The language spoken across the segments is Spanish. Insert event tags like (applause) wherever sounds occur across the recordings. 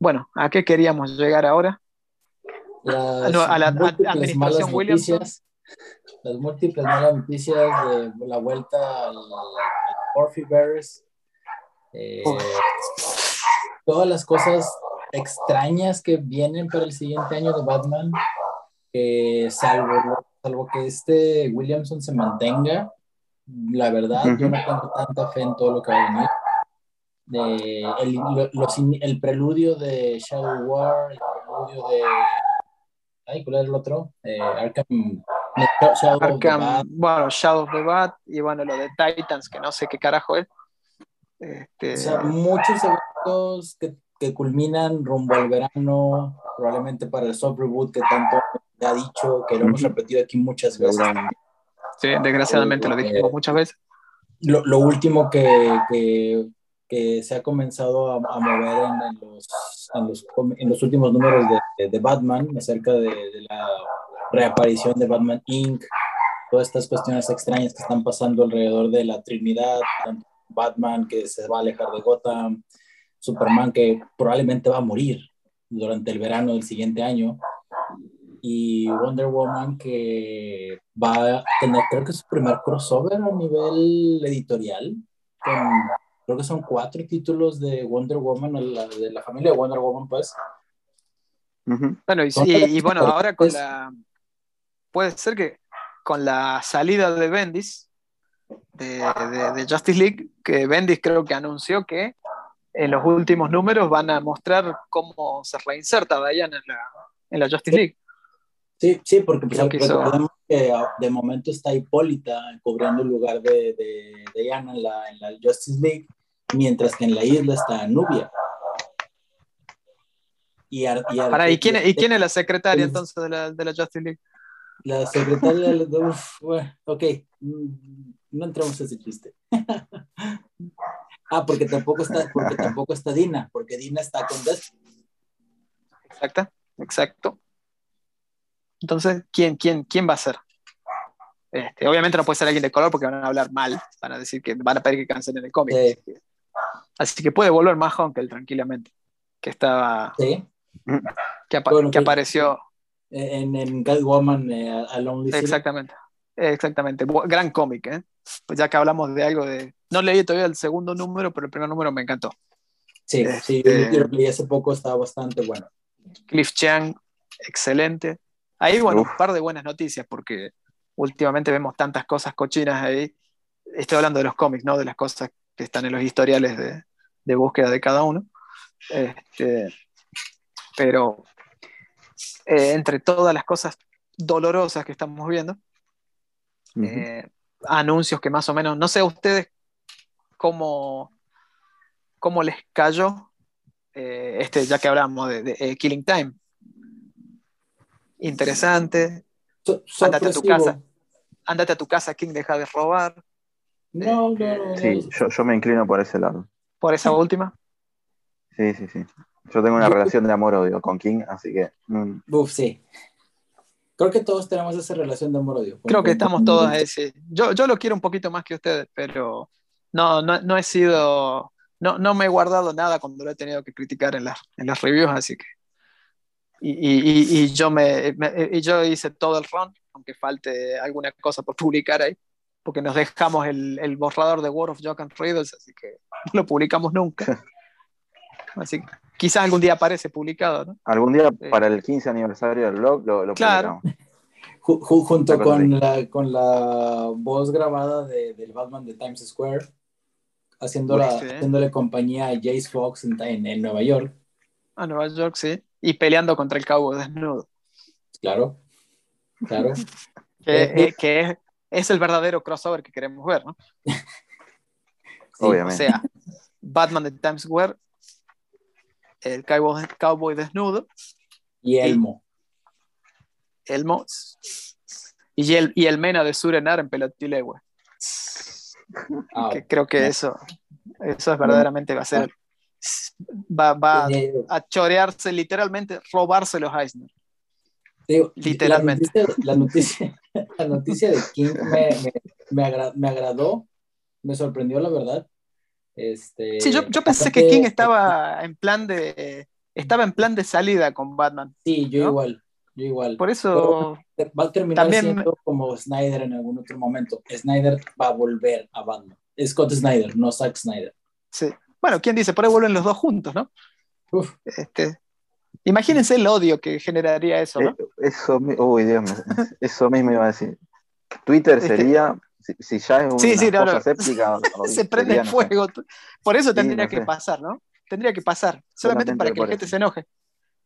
bueno, ¿a qué queríamos llegar ahora? Las No, a la administración noticias, las múltiples malas noticias de la vuelta al, Murphy Bears, eh, todas las cosas extrañas que vienen para el siguiente año de Batman, eh, salvo, salvo que este Williamson se mantenga, la verdad, yo no tengo tanta fe en todo lo que va a venir. De- el, lo- los el preludio de Shadow War, el preludio de. Ay, ¿cuál era el otro? Eh, Arkham. Shadow of the Arkham, Bat. bueno, Shadow of the Bat y bueno, lo de Titans, que no sé qué carajo es. Este, O sea, muchos eventos que, que culminan rumbo al verano, probablemente para el soft reboot que tanto ha dicho, que lo hemos repetido aquí muchas veces. Sí, desgraciadamente lo dijimos muchas veces. lo, lo último que, que, que se ha comenzado a, mover en, los, en, los, últimos números de, de Batman acerca de, la reaparición de Batman Inc., todas estas cuestiones extrañas que están pasando alrededor de la Trinidad, Batman que se va a alejar de Gotham, Superman que probablemente va a morir durante el verano del siguiente año, y Wonder Woman que va a tener, creo que su primer crossover a nivel editorial, creo que son cuatro títulos de Wonder Woman, la- de la familia de Wonder Woman, pues. Bueno, y, bueno, las ahora con partes. la. Puede ser que con la salida de Bendis, de, de- de Justice League, que Bendis creo que anunció que en los últimos números van a mostrar cómo se reinserta Diana en la, en la Justice League. Sí, sí, porque pues, Creo que hizo- recordemos que ah, de momento está Hipólita cubriendo el lugar de, de, de Diana en la, en la Justice League, mientras que en la isla está Nubia. Y, Ar- y Ar- Pará, ¿y quién, ¿Y quién es la secretaria entonces de la, de la Justice League? La secretaria de uf, bueno, ok, mm, no entramos a ese chiste. (laughs) ah, porque tampoco está, porque tampoco está Dina, porque Dina está con Destiny. Exacto, exacto. Entonces, ¿quién, quién, quién va a ser? Este, obviamente no puede ser alguien de color porque van a hablar mal, van a decir que van a pedir que cancelen el cómic. Sí. Así, que, puede volver más Honkel tranquilamente, que estaba, Sí. que, apa- Bueno, que apareció, En, en Catwoman, eh, a Lonely exactamente, exactamente, gran cómic, ¿eh? Pues ya que hablamos de algo de, no leí todavía el segundo número, pero el primer número me encantó. Sí, sí, Este- yo lo leí hace poco, estaba bastante bueno. Cliff Chang, excelente. Ahí, bueno, Uf. un par de buenas noticias, porque últimamente vemos tantas cosas cochinas ahí. Estoy hablando de los cómics, ¿no? De las cosas que están en los historiales de, de búsqueda de cada uno. Este, pero eh, entre todas las cosas dolorosas que estamos viendo, eh, anuncios que más o menos, no sé a ustedes cómo, cómo les cayó, eh, este, ya que hablamos de, de, Killing Time. Interesante. So- Ándate a tu casa. Ándate a tu casa, King, deja de robar. No, no, no. Sí, yo, yo me inclino por ese lado. Por esa última. Sí, sí, sí. Yo tengo una relación de amor-odio con King, así que. mm, Uf, sí. Creo que todos tenemos esa relación de amor-odio. Creo que estamos todos sí. Yo, yo lo quiero un poquito más que ustedes, pero no, no, no he sido. No, no me he guardado nada cuando lo he tenido que criticar en, las en las reviews, así que. Y, y- y- y yo me, me- y yo hice todo el run, aunque falte alguna cosa por publicar ahí, porque nos dejamos el, el borrador de World of Jock and Riddles, así que no lo publicamos nunca. (laughs) Así que quizás algún día aparece publicado, ¿no? Algún día Eh. para el 15 aniversario del blog lo, lo Claro. junto con la, con la voz grabada de, del Batman de Times Square, haciéndola, Sí. haciéndole compañía a Jace Fox en, en, en Nueva York. A Nueva York, sí. Y peleando contra el cabo desnudo. Claro, claro. (laughs) Que, Eh, eh, que es, es el verdadero crossover que queremos ver, ¿no? (laughs) Sí, O Obviamente. sea, Batman de Times Square, el cowboy, cowboy desnudo, Y Elmo. Elmo y el, y el Mena de Surenar en Pelotilegüe. Ah, Que creo que eso, eso es verdaderamente va a ser. Va, va a chorearse, literalmente, robarse los Eisner. digo, literalmente. La noticia, la noticia, (laughs) la noticia de King me, me, me, agra- me agradó, me sorprendió, la verdad. Este, Sí, yo, yo pensé aparte- que King estaba en plan de, estaba en plan de salida con Batman. Sí, yo ¿no? igual, yo igual. Por eso, Pero va a terminar También- siendo como Snyder en algún otro momento. Snyder va a volver a Batman. Scott Snyder, no Zack Snyder. sí. Bueno, ¿quién dice? Por ahí vuelven los dos juntos, ¿no? Uf, Este, imagínense el odio que generaría eso, ¿no? Eh, Eso, uy, Dios mío, eso mismo iba a decir. Twitter sería, si, si ya es una Sí, sí, no, cosa no. séptica, (laughs) se prende sería, el no sé, fuego. Por eso tendría no que sé. pasar, ¿no? Tendría que pasar, solamente Solamente para que la gente se enoje.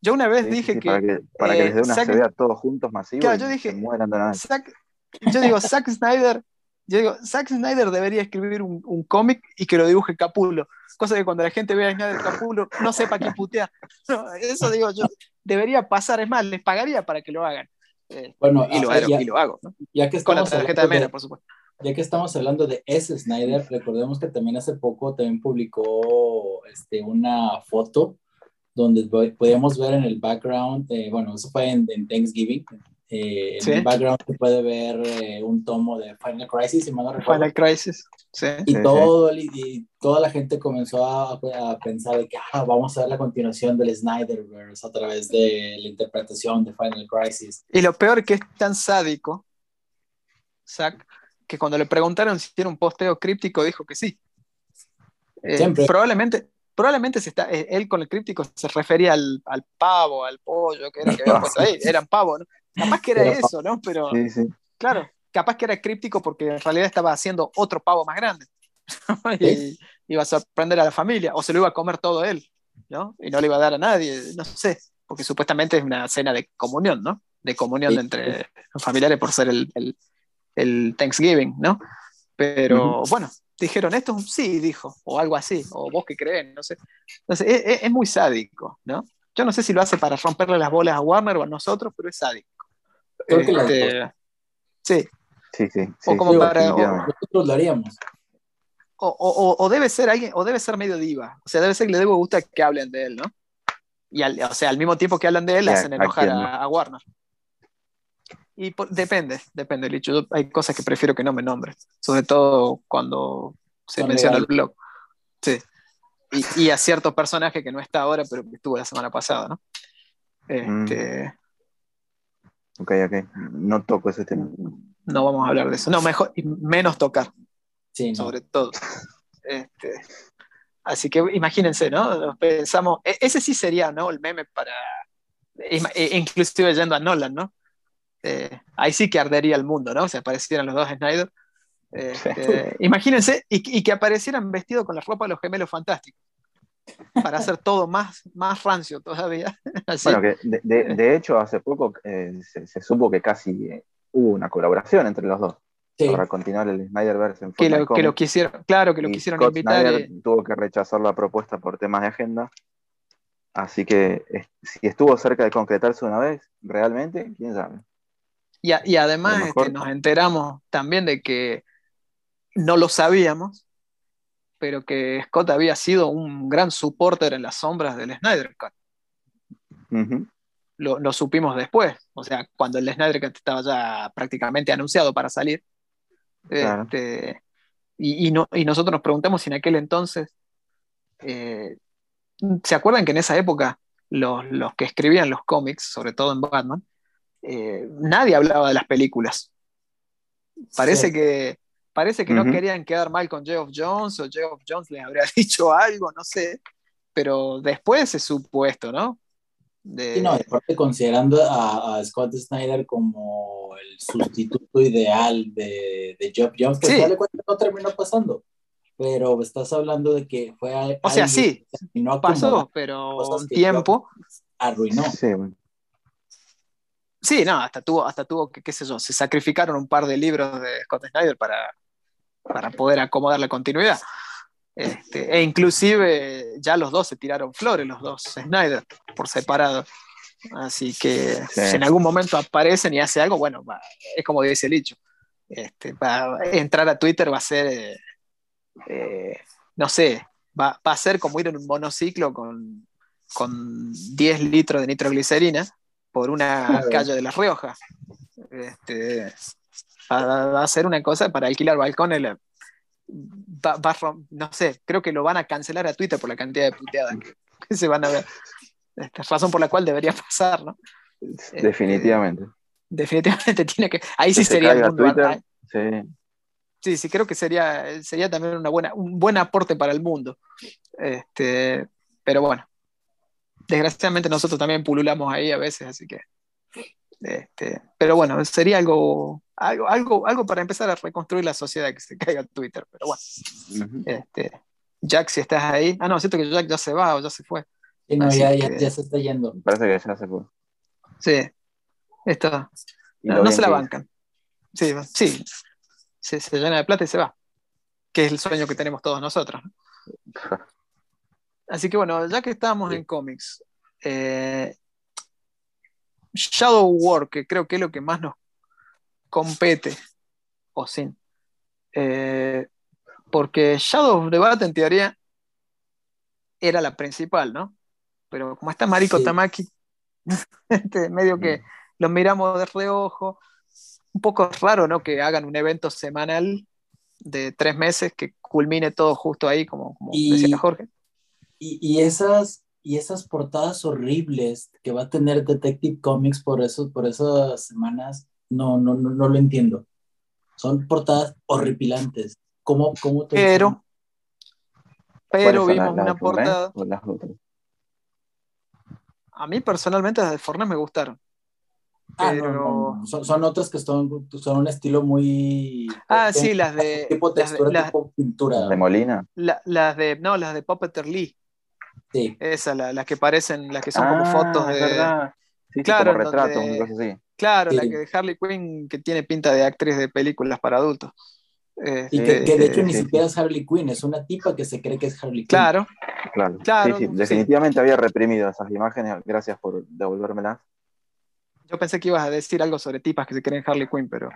Yo una vez sí, sí, dije sí, que para que, para que eh, les dé una Zack- todos juntos masivo Claro, y yo dije- se mueran de. Zack- yo digo, Zack Snyder, yo digo, Zack Snyder debería escribir un, un cómic y que lo dibuje Capulo. Cosa que cuando la gente vea a Snyder Capulo no sepa quién putea. (laughs) No, eso digo yo, debería pasar, es más, les pagaría para que lo hagan. Eh, Bueno, y, lo, ah, hago, ya- y lo hago, ¿no? ya que Con la estamos tarjeta de de- por supuesto. ya que estamos hablando de ese Snyder, recordemos que también hace poco también publicó este, una foto donde po- podíamos ver en el background, eh, bueno, eso fue en, en Thanksgiving, eh, Sí. en el background se puede ver eh, un tomo de Final Crisis, si mal no recuerdo. Final Crisis. Sí. Y, Sí, todo, el- y toda la gente comenzó a, a pensar de que ah, vamos a ver la continuación del Snyderverse a través de la interpretación de Final Crisis. Y lo peor que es tan sádico, Zack, que cuando le preguntaron si era un posteo críptico, dijo que sí. Eh, Siempre. Probablemente, probablemente se está, eh, él con el críptico se refería al, al pavo, al pollo, que era que había puesto ahí, (laughs) eran pavo, ¿no? Capaz que era Era eso, ¿no? Pero Sí, sí. claro, capaz que era críptico porque en realidad estaba haciendo otro pavo más grande. y iba a sorprender a la familia, o se lo iba a comer todo él, ¿no? Y no le iba a dar a nadie, no sé, porque supuestamente es una cena de comunión, ¿no? De comunión Sí. entre familiares por ser el, el- el Thanksgiving, ¿no? Pero bueno, dijeron esto, sí, dijo, o algo así, o vos que creen, no sé. Entonces, es, es- es muy sádico, ¿no? Yo no sé si lo hace para romperle las bolas a Warner o a nosotros, pero es sádico. Creo que las Este, sí, Sí, sí. O sí, como sí, para- definitivamente. Nosotros lo haríamos. o, o- o debe ser alguien, o debe ser medio diva. O sea, debe ser que le debe gustar que hablen de él, ¿no? Y al, o sea, al mismo tiempo que hablan de él, ¿Y a- hacen enojar a, no? a Warner. Y por- depende, depende, Licho. Yo- hay cosas que prefiero que no me nombren, sobre todo cuando se Son menciona el legales. blog. Sí. Y, y a cierto personaje que no está ahora, pero que estuvo la semana pasada, ¿no? Mm. Ok, ok. No toco ese tema. No vamos a hablar de eso. No, mejor, y menos tocar. Sí, no. sobre todo. Este, así que imagínense, ¿no? Nos Pensamos, e- ese sí sería, ¿no? El meme para, ima- e- inclusive yendo a Nolan, ¿no? Eh, ahí sí que ardería el mundo, ¿no? Si aparecieran los dos Snyder. Este, (laughs) imagínense, y, y que aparecieran vestidos con la ropa de los gemelos fantásticos, para hacer todo más, más rancio todavía. (laughs) Así. Bueno, que de, de- de hecho, hace poco eh, se, se supo que casi eh, hubo una colaboración entre los dos Sí. para continuar el Snyderverse en que, lo, que lo quisieron, claro, que lo Y quisieron Scott invitar. Snyder y- tuvo que rechazar la propuesta por temas de agenda. Así que si estuvo cerca de concretarse una vez, realmente, quién sabe. Y, a- y además mejor- este, nos enteramos también de que no lo sabíamos, pero que Scott había sido un gran supporter en las sombras del Snyder Cut. Lo, lo supimos después, o sea, cuando el Snyder Cut estaba ya prácticamente anunciado para salir. Claro. Este, y, y no- y nosotros nos preguntamos si en aquel entonces, eh, ¿se acuerdan que en esa época los, los que escribían los cómics, sobre todo en Batman, eh, nadie hablaba de las películas? Parece Sí. que, parece que no querían quedar mal con Geoff Jones o Geoff Jones les habría (laughs) dicho algo, no sé. Pero después se supo esto, ¿no? De- Sí, no, aparte considerando a, a Scott Snyder como el sustituto ideal de, de Geoff Jones, que Sí. de cuentas no terminó pasando. Pero estás hablando de que fue a- O sea, sí, terminó pasó, pero un tiempo. arruinó. Sí, bueno. Sí, no, hasta tuvo, hasta tuvo que, qué sé yo, se sacrificaron un par de libros de Scott Snyder para, para poder acomodar la continuidad. Este, e inclusive ya los dos se tiraron flores, los dos Snyder, por separado. Así que Sí. si en algún momento aparecen y hace algo, bueno, va- es como dice el dicho. Este, va, entrar a Twitter va a ser, eh, eh, no sé, va, va a ser como ir en un monociclo con, con 10 litros de nitroglicerina por una calle de La Rioja. Este, va, va a ser una cosa para alquilar balcones. la- va- va no sé, creo que lo van a cancelar a Twitter por la cantidad de puteadas que, que se van a ver. Este, razón por la cual debería pasar, ¿no? Definitivamente. (laughs) Este, definitivamente (laughs) tiene que. Ahí sí Que se sería el mundo. Twitter, sí. Sí, sí, creo que sería, sería también una buena, un buen aporte para el mundo. Este, pero bueno, desgraciadamente nosotros también pululamos ahí a veces, así que. Este, pero bueno, sería algo, algo, algo, algo para empezar a reconstruir la sociedad que se caiga Twitter. Pero bueno, este, Jack, si estás ahí. Ah, no, siento que Jack ya se va o ya se fue. Sí, no, ya, ya, que- ya se está yendo. Parece que ya se fue. Sí, esto, no, se la bancan. Sí, sí, se, se llena de plata y se va, que es el sueño que tenemos todos nosotros. (laughs) Así que bueno, ya que estamos Sí. en cómics, eh, Shadow War, que creo que es lo que más nos compete, o sin, eh, porque Shadow of the Bat en teoría era la principal, ¿no? Pero como está Mariko Sí. Tamaki, (laughs) este, medio que los miramos de reojo, un poco raro, ¿no? Que hagan un evento semanal de tres meses que culmine todo justo ahí, como, como Y- decía Jorge. Y, y esas, y esas portadas horribles que va a tener Detective Comics por, por esas semanas, no, no, no, no lo entiendo. Son portadas horripilantes. ¿Cómo, cómo te Pero, ¿Cuáles pero vimos una portada. o las otras? A mí personalmente las de Fornés me gustaron. Ah, pero- no, no, no. Son, son otras que son, son un estilo muy... Ah, sí, las de. Tipo las de- textura, las- tipo pintura. ¿De Molina? la- las de. No, las de Puppeteer Lee. Sí. Esas, la- las que parecen, las que son Ah, como fotos es de. verdad. Sí, sí, Claro, como en retratos, donde- así. Claro, la Sí. que de Harley Quinn que tiene pinta de actriz de películas para adultos. Y que, que de hecho ni sí. siquiera es Harley Quinn, es una tipa que se cree que es Harley Quinn. Claro, Claro, Claro, sí, sí, sí. definitivamente había reprimido esas imágenes, gracias por devolvérmelas. yo pensé que ibas a decir algo sobre tipas que se creen Harley Quinn, pero.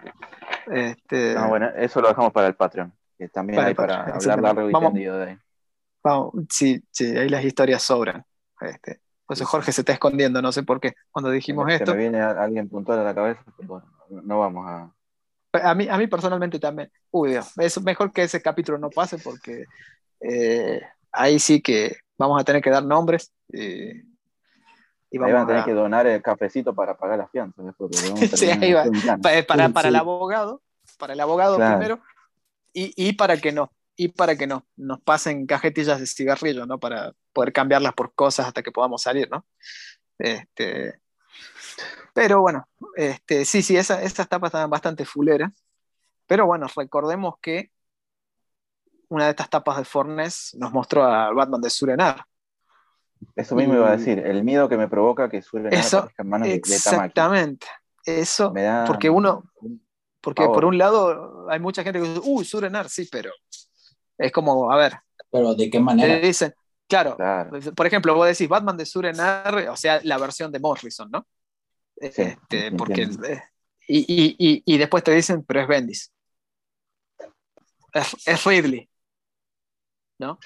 Este, No, bueno, eso lo dejamos para el Patreon, que también Para hay para hablar largo y Vamos. tendido de ahí. vamos, sí, sí, ahí las historias sobran. Este, sí. Jorge se está escondiendo, no sé por qué. Cuando dijimos Se esto. me viene a- alguien puntual a la cabeza, pero bueno, no vamos a... A mí, a mí personalmente también. Uy, Dios, es mejor que ese capítulo no pase porque eh, ahí sí que vamos a tener que dar nombres eh, y Ahí van a vamos tener a- que donar el cafecito para pagar las fianzas después. vamos (laughs) Sí, ahí va. para, para sí. el abogado, para el abogado Claro. primero y, y para que no y para que no nos pasen cajetillas de cigarrillo, ¿no? Para poder cambiarlas por cosas hasta que podamos salir, ¿no? Este, pero bueno, este, sí, sí, esa- esas tapas estaban bastante fuleras. Pero bueno, recordemos que una de estas tapas de Fornes nos mostró a Batman de Surenar. Eso mismo iba a Y- decir, el miedo que me provoca que suelen Eso, en manos de, de. Exactamente. Eso, Me da porque uno, un porque por un lado hay mucha gente que dice, uy, Surenar, sí, pero es como, a ver, Pero ¿de qué te manera? dicen, claro, Claro. por ejemplo, vos decís Batman de Surenar, o sea, la versión de Morrison, ¿no? Sí, Este, porque, eh, y, y- y- y después te dicen, pero es Bendis. Es, es Ridley. ¿No?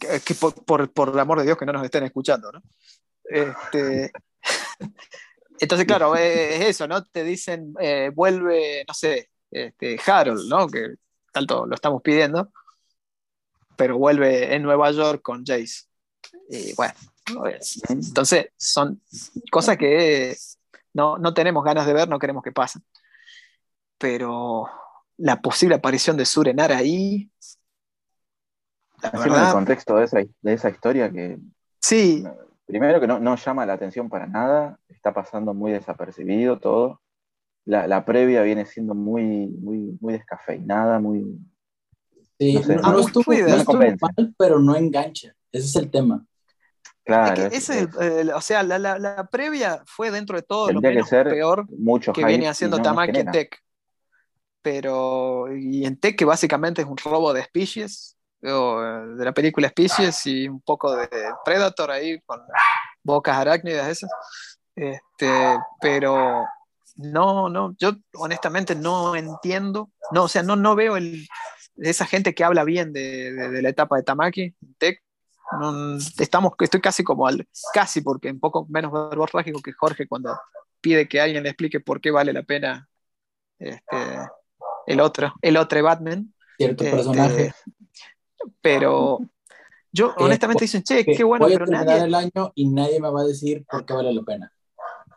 Que, que por, por, por el amor de Dios que no nos estén escuchando, ¿no? Este, (laughs) entonces, claro, es, es eso, ¿no? Te dicen, eh, vuelve, no sé, este, Harold, ¿no? Que tanto lo estamos pidiendo, pero vuelve en Nueva York con Jace. Y bueno, entonces son cosas que no, no tenemos ganas de ver, no queremos que pasen. Pero la posible aparición de Surenar ahí, la Encima verdad, contexto de esa, de esa historia que sí, primero que no, no llama la atención para nada, está pasando muy desapercibido todo. La, la previa viene siendo muy, muy, muy descafeinada, muy... Sí, no sé, no, estuvo, no estuvo mal, pero no engancha. Ese es el tema. Claro, es que es- ese es el- el- o sea, la, la- la previa fue dentro de todo lo Tendría que menos ser peor mucho que viene haciendo Tamaki en. Tech. Pero, y en Tech, que básicamente es un robo de Species, o, eh, de la película Species, y un poco de Predator ahí, con bocas arácnidas esas. Este, pero no, no, yo honestamente no entiendo, no, o sea, no, no veo el, esa gente que habla bien de, de- de la etapa de Tamaki, Tech. No, estamos, estoy casi como al, casi porque un poco menos verborrágico que Jorge cuando pide que alguien le explique por qué vale la pena este, el otro, el otro Batman. Cierto Este, personaje. Pero Yo honestamente dicen, che, qué bueno, voy a pero nadie, el año y nadie me va a decir por qué vale la pena.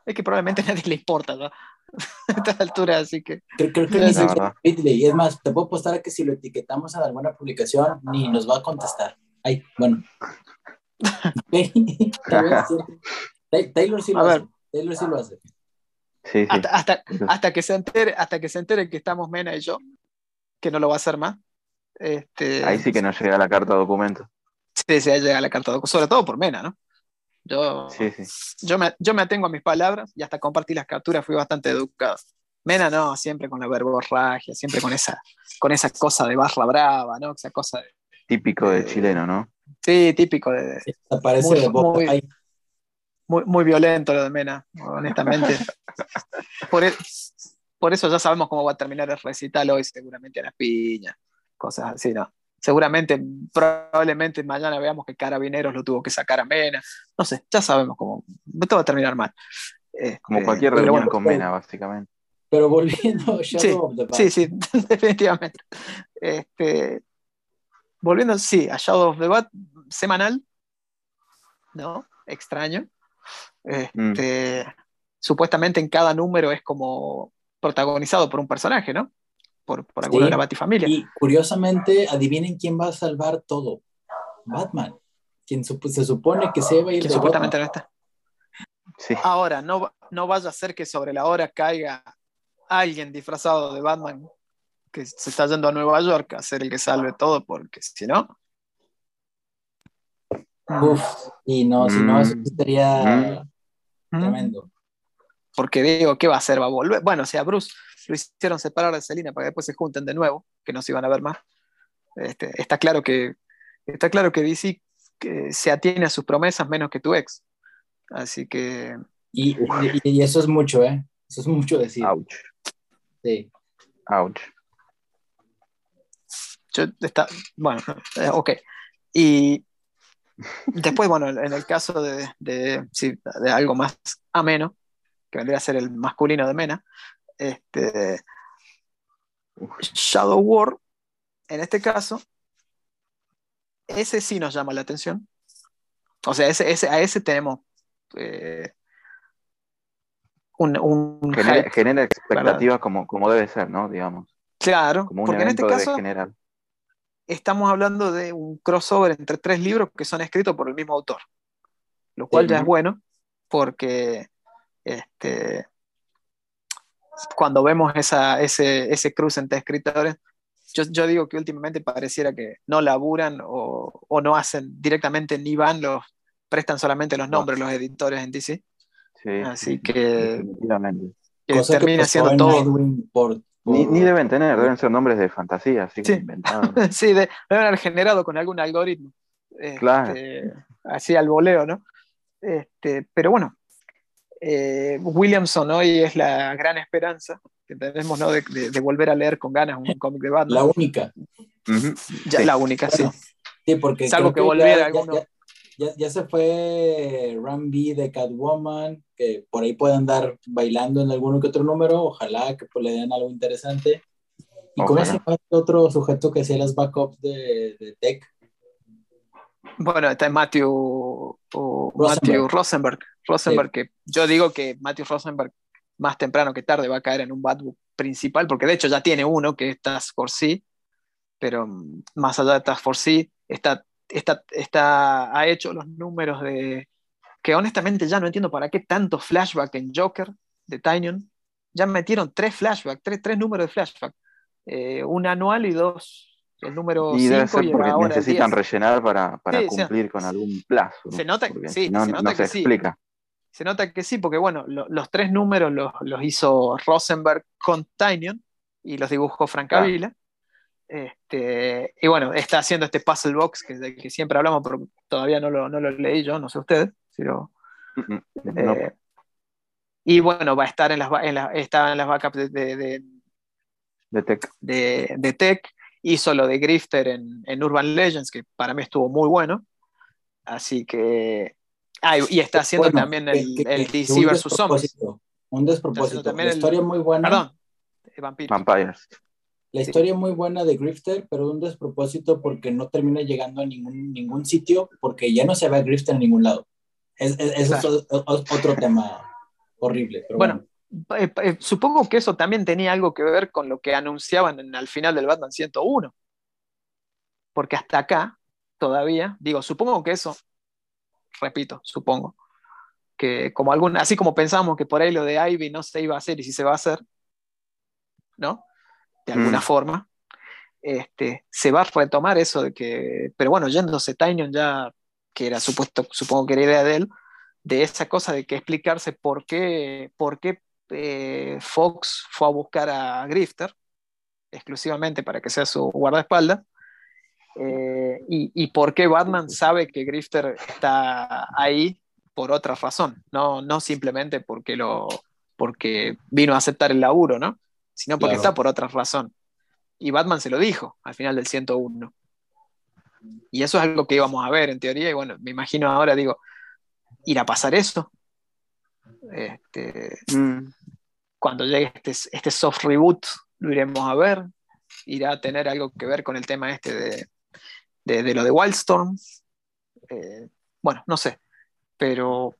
es que probablemente a (laughs) nadie le importa, ¿no? (laughs) A esta altura, así que Creo, creo que ni verdad. Ridley. Es más, te puedo apostar a que si lo etiquetamos en alguna publicación, ni nos va a contestar. Ay, bueno. (laughs) Taylor sí lo A hace. ver. Taylor sí lo hace. Sí, sí. hasta, hasta, hasta que se entere, hasta que se entere que estamos Mena y yo, que no lo va a hacer más. Este, Ahí sí que no llega la carta documento. sí, sí, ahí llega la carta, sobre todo por Mena, ¿no? Yo, Sí, sí. yo, me, yo me atengo a mis palabras y hasta compartí las capturas, fui bastante educado. Mena no, siempre con la verborragia, siempre con esa, con esa cosa de barra brava, ¿no? Esa cosa de, Típico Eh, chileno, ¿no? sí, típico de, Aparece Muy- de boca. muy- muy, muy violento lo de Mena, honestamente. (laughs) por, e- por eso ya sabemos cómo va a terminar el recital hoy, seguramente a las piñas, cosas así, ¿no? Seguramente, probablemente mañana veamos que Carabineros lo tuvo que sacar a Mena. No sé, ya sabemos cómo. Esto va a terminar mal. Como Este, cualquier reunión bueno, con Mena, básicamente. Pero volviendo (laughs) a Shadow Sí, of the Bat, Sí, sí, (laughs) definitivamente. Este, volviendo, sí, a Shadow of the Bat, semanal, ¿no? Extraño. Este, Supuestamente en cada número es como protagonizado por un personaje, ¿no? Por, Sí. de la Batifamilia. Y curiosamente, adivinen quién va a salvar todo. Batman. Quien se supone que se va a ir que supuestamente no está. Sí. Ahora, no, no vaya a ser que sobre la hora caiga alguien disfrazado de Batman que se está yendo a Nueva York a ser el que salve todo, porque si no. Uf, y no, si no, eso sí sería Mm. tremendo. Porque digo, ¿qué va a hacer? ¿Va a volver? Bueno, o sea, Bruce lo hicieron separar de Selina para que después se junten de nuevo, que no se iban a ver más. Este, está claro que está claro que DC que se atiene a sus promesas menos que tu ex. Así que Y, y- y eso es mucho, ¿eh? Eso es mucho decir. Ouch. Sí. Ouch. yo está, bueno, eh, ok. Y después, bueno, en el caso de, de, sí, de algo más ameno, que vendría a ser el masculino de Mena, este, Shadow War, en este caso, ese sí nos llama la atención. O sea, ese, ese, a ese tenemos eh, un, un Genera, genera expectativas como, como debe ser, ¿no? Digamos. claro, Como un porque en este caso estamos hablando de un crossover entre tres libros que son escritos por el mismo autor, lo cual Sí. ya es bueno porque este, cuando vemos esa, ese, ese cruce entre escritores, yo, yo digo que últimamente pareciera que no laburan o, o no hacen directamente ni van los prestan solamente los No. nombres los editores en DC, Sí, así sí, que, que que termina pasó siendo en todo. Por, Ni, por- ni deben tener, deben ser nombres de fantasía, así Sí. inventados. (laughs) sí, de, deben haber generado con algún algoritmo. Este, Claro. Así al voleo, ¿no? Este, pero bueno, eh, Williamson hoy es la gran esperanza que tenemos, ¿no? De, de- de volver a leer con ganas un cómic de Batman. la única. Ujú. Ya, sí. la única, sí. Bueno, Sí, porque Salvo creo que volviera ya, alguno. ya, ya- ya se fue Ram B de Catwoman, que por ahí puede andar bailando en alguno que otro número, ojalá que pues, le den algo interesante. ¿Y cómo Ojalá. se llama este otro sujeto que hacía las backups de, de Tech? Bueno, está Matthew, o Rosenberg. Matthew Rosenberg. Rosenberg, que yo digo que Matthew Rosenberg más temprano que tarde va a caer en un Batbook principal, porque de hecho ya tiene uno que es Task Force pero mm, más allá de Task Force está, está, está, ha hecho los números de que honestamente ya no entiendo para qué tanto flashback en Joker de Tynion. Ya metieron tres flashbacks, tres, tres números de flashback. Eh, un anual y dos, el número Y debe 5 ser y porque ahora necesitan 10. rellenar para, para Sí, cumplir con algún plazo. se nota- sí, no, se no nota se que sí. explica. Se nota que sí, porque bueno, lo- los tres números los, los hizo Rosenberg con Tynion y los dibujó Frank Claro. Avila. Este, y bueno, está haciendo este puzzle box que, del que siempre hablamos, pero todavía no lo, no lo leí yo, no sé ustedes. no. eh, y bueno, va a estar en las, en la- en las backups de, de, de, De Tech. de- de Tech, hizo lo de Grifter en, en Urban Legends, que para mí estuvo muy bueno. Así que. Ah, y- está haciendo Bueno, también el, que- el que DC versus Zombies. despropósito, Un despropósito. también La el- historia muy buena. Perdón, Vampiro. Vampires. la historia es muy buena de Grifter, pero un despropósito porque no termina llegando a ningún, ningún sitio porque ya no se ve a Grifter en ningún lado. Es, es, es otro, tema horrible. Pero bueno, eh, eh, supongo que eso también tenía algo que ver con lo que anunciaban en, al final del Batman 101. Porque hasta acá, todavía, digo, supongo que eso, repito, supongo, que como algún, así como pensamos que por ahí lo de Ivy no se iba a hacer y si se va a hacer, ¿no? De alguna mm. forma, este, se va a retomar eso de que, pero bueno, yéndose Tynion ya, que era supuesto, supongo que era idea de él, de esa cosa de que explicarse por qué, por qué eh, Fox fue a buscar a Grifter exclusivamente para que sea su guardaespaldas. Eh, y, y, por qué Batman sabe que Grifter está ahí por otra razón, no, no simplemente porque, lo, porque vino a aceptar el laburo, ¿no? sino porque está por otra razón. Y Batman se lo dijo al final del 101. Y eso es algo que íbamos a ver en teoría, y bueno, me imagino ahora, digo, ¿irá a pasar eso? Este, mm. Cuando llegue este, este, soft reboot, lo iremos a ver. Irá a tener algo que ver con el tema este de, de, lo de Wildstorm. Eh, bueno, no sé. Pero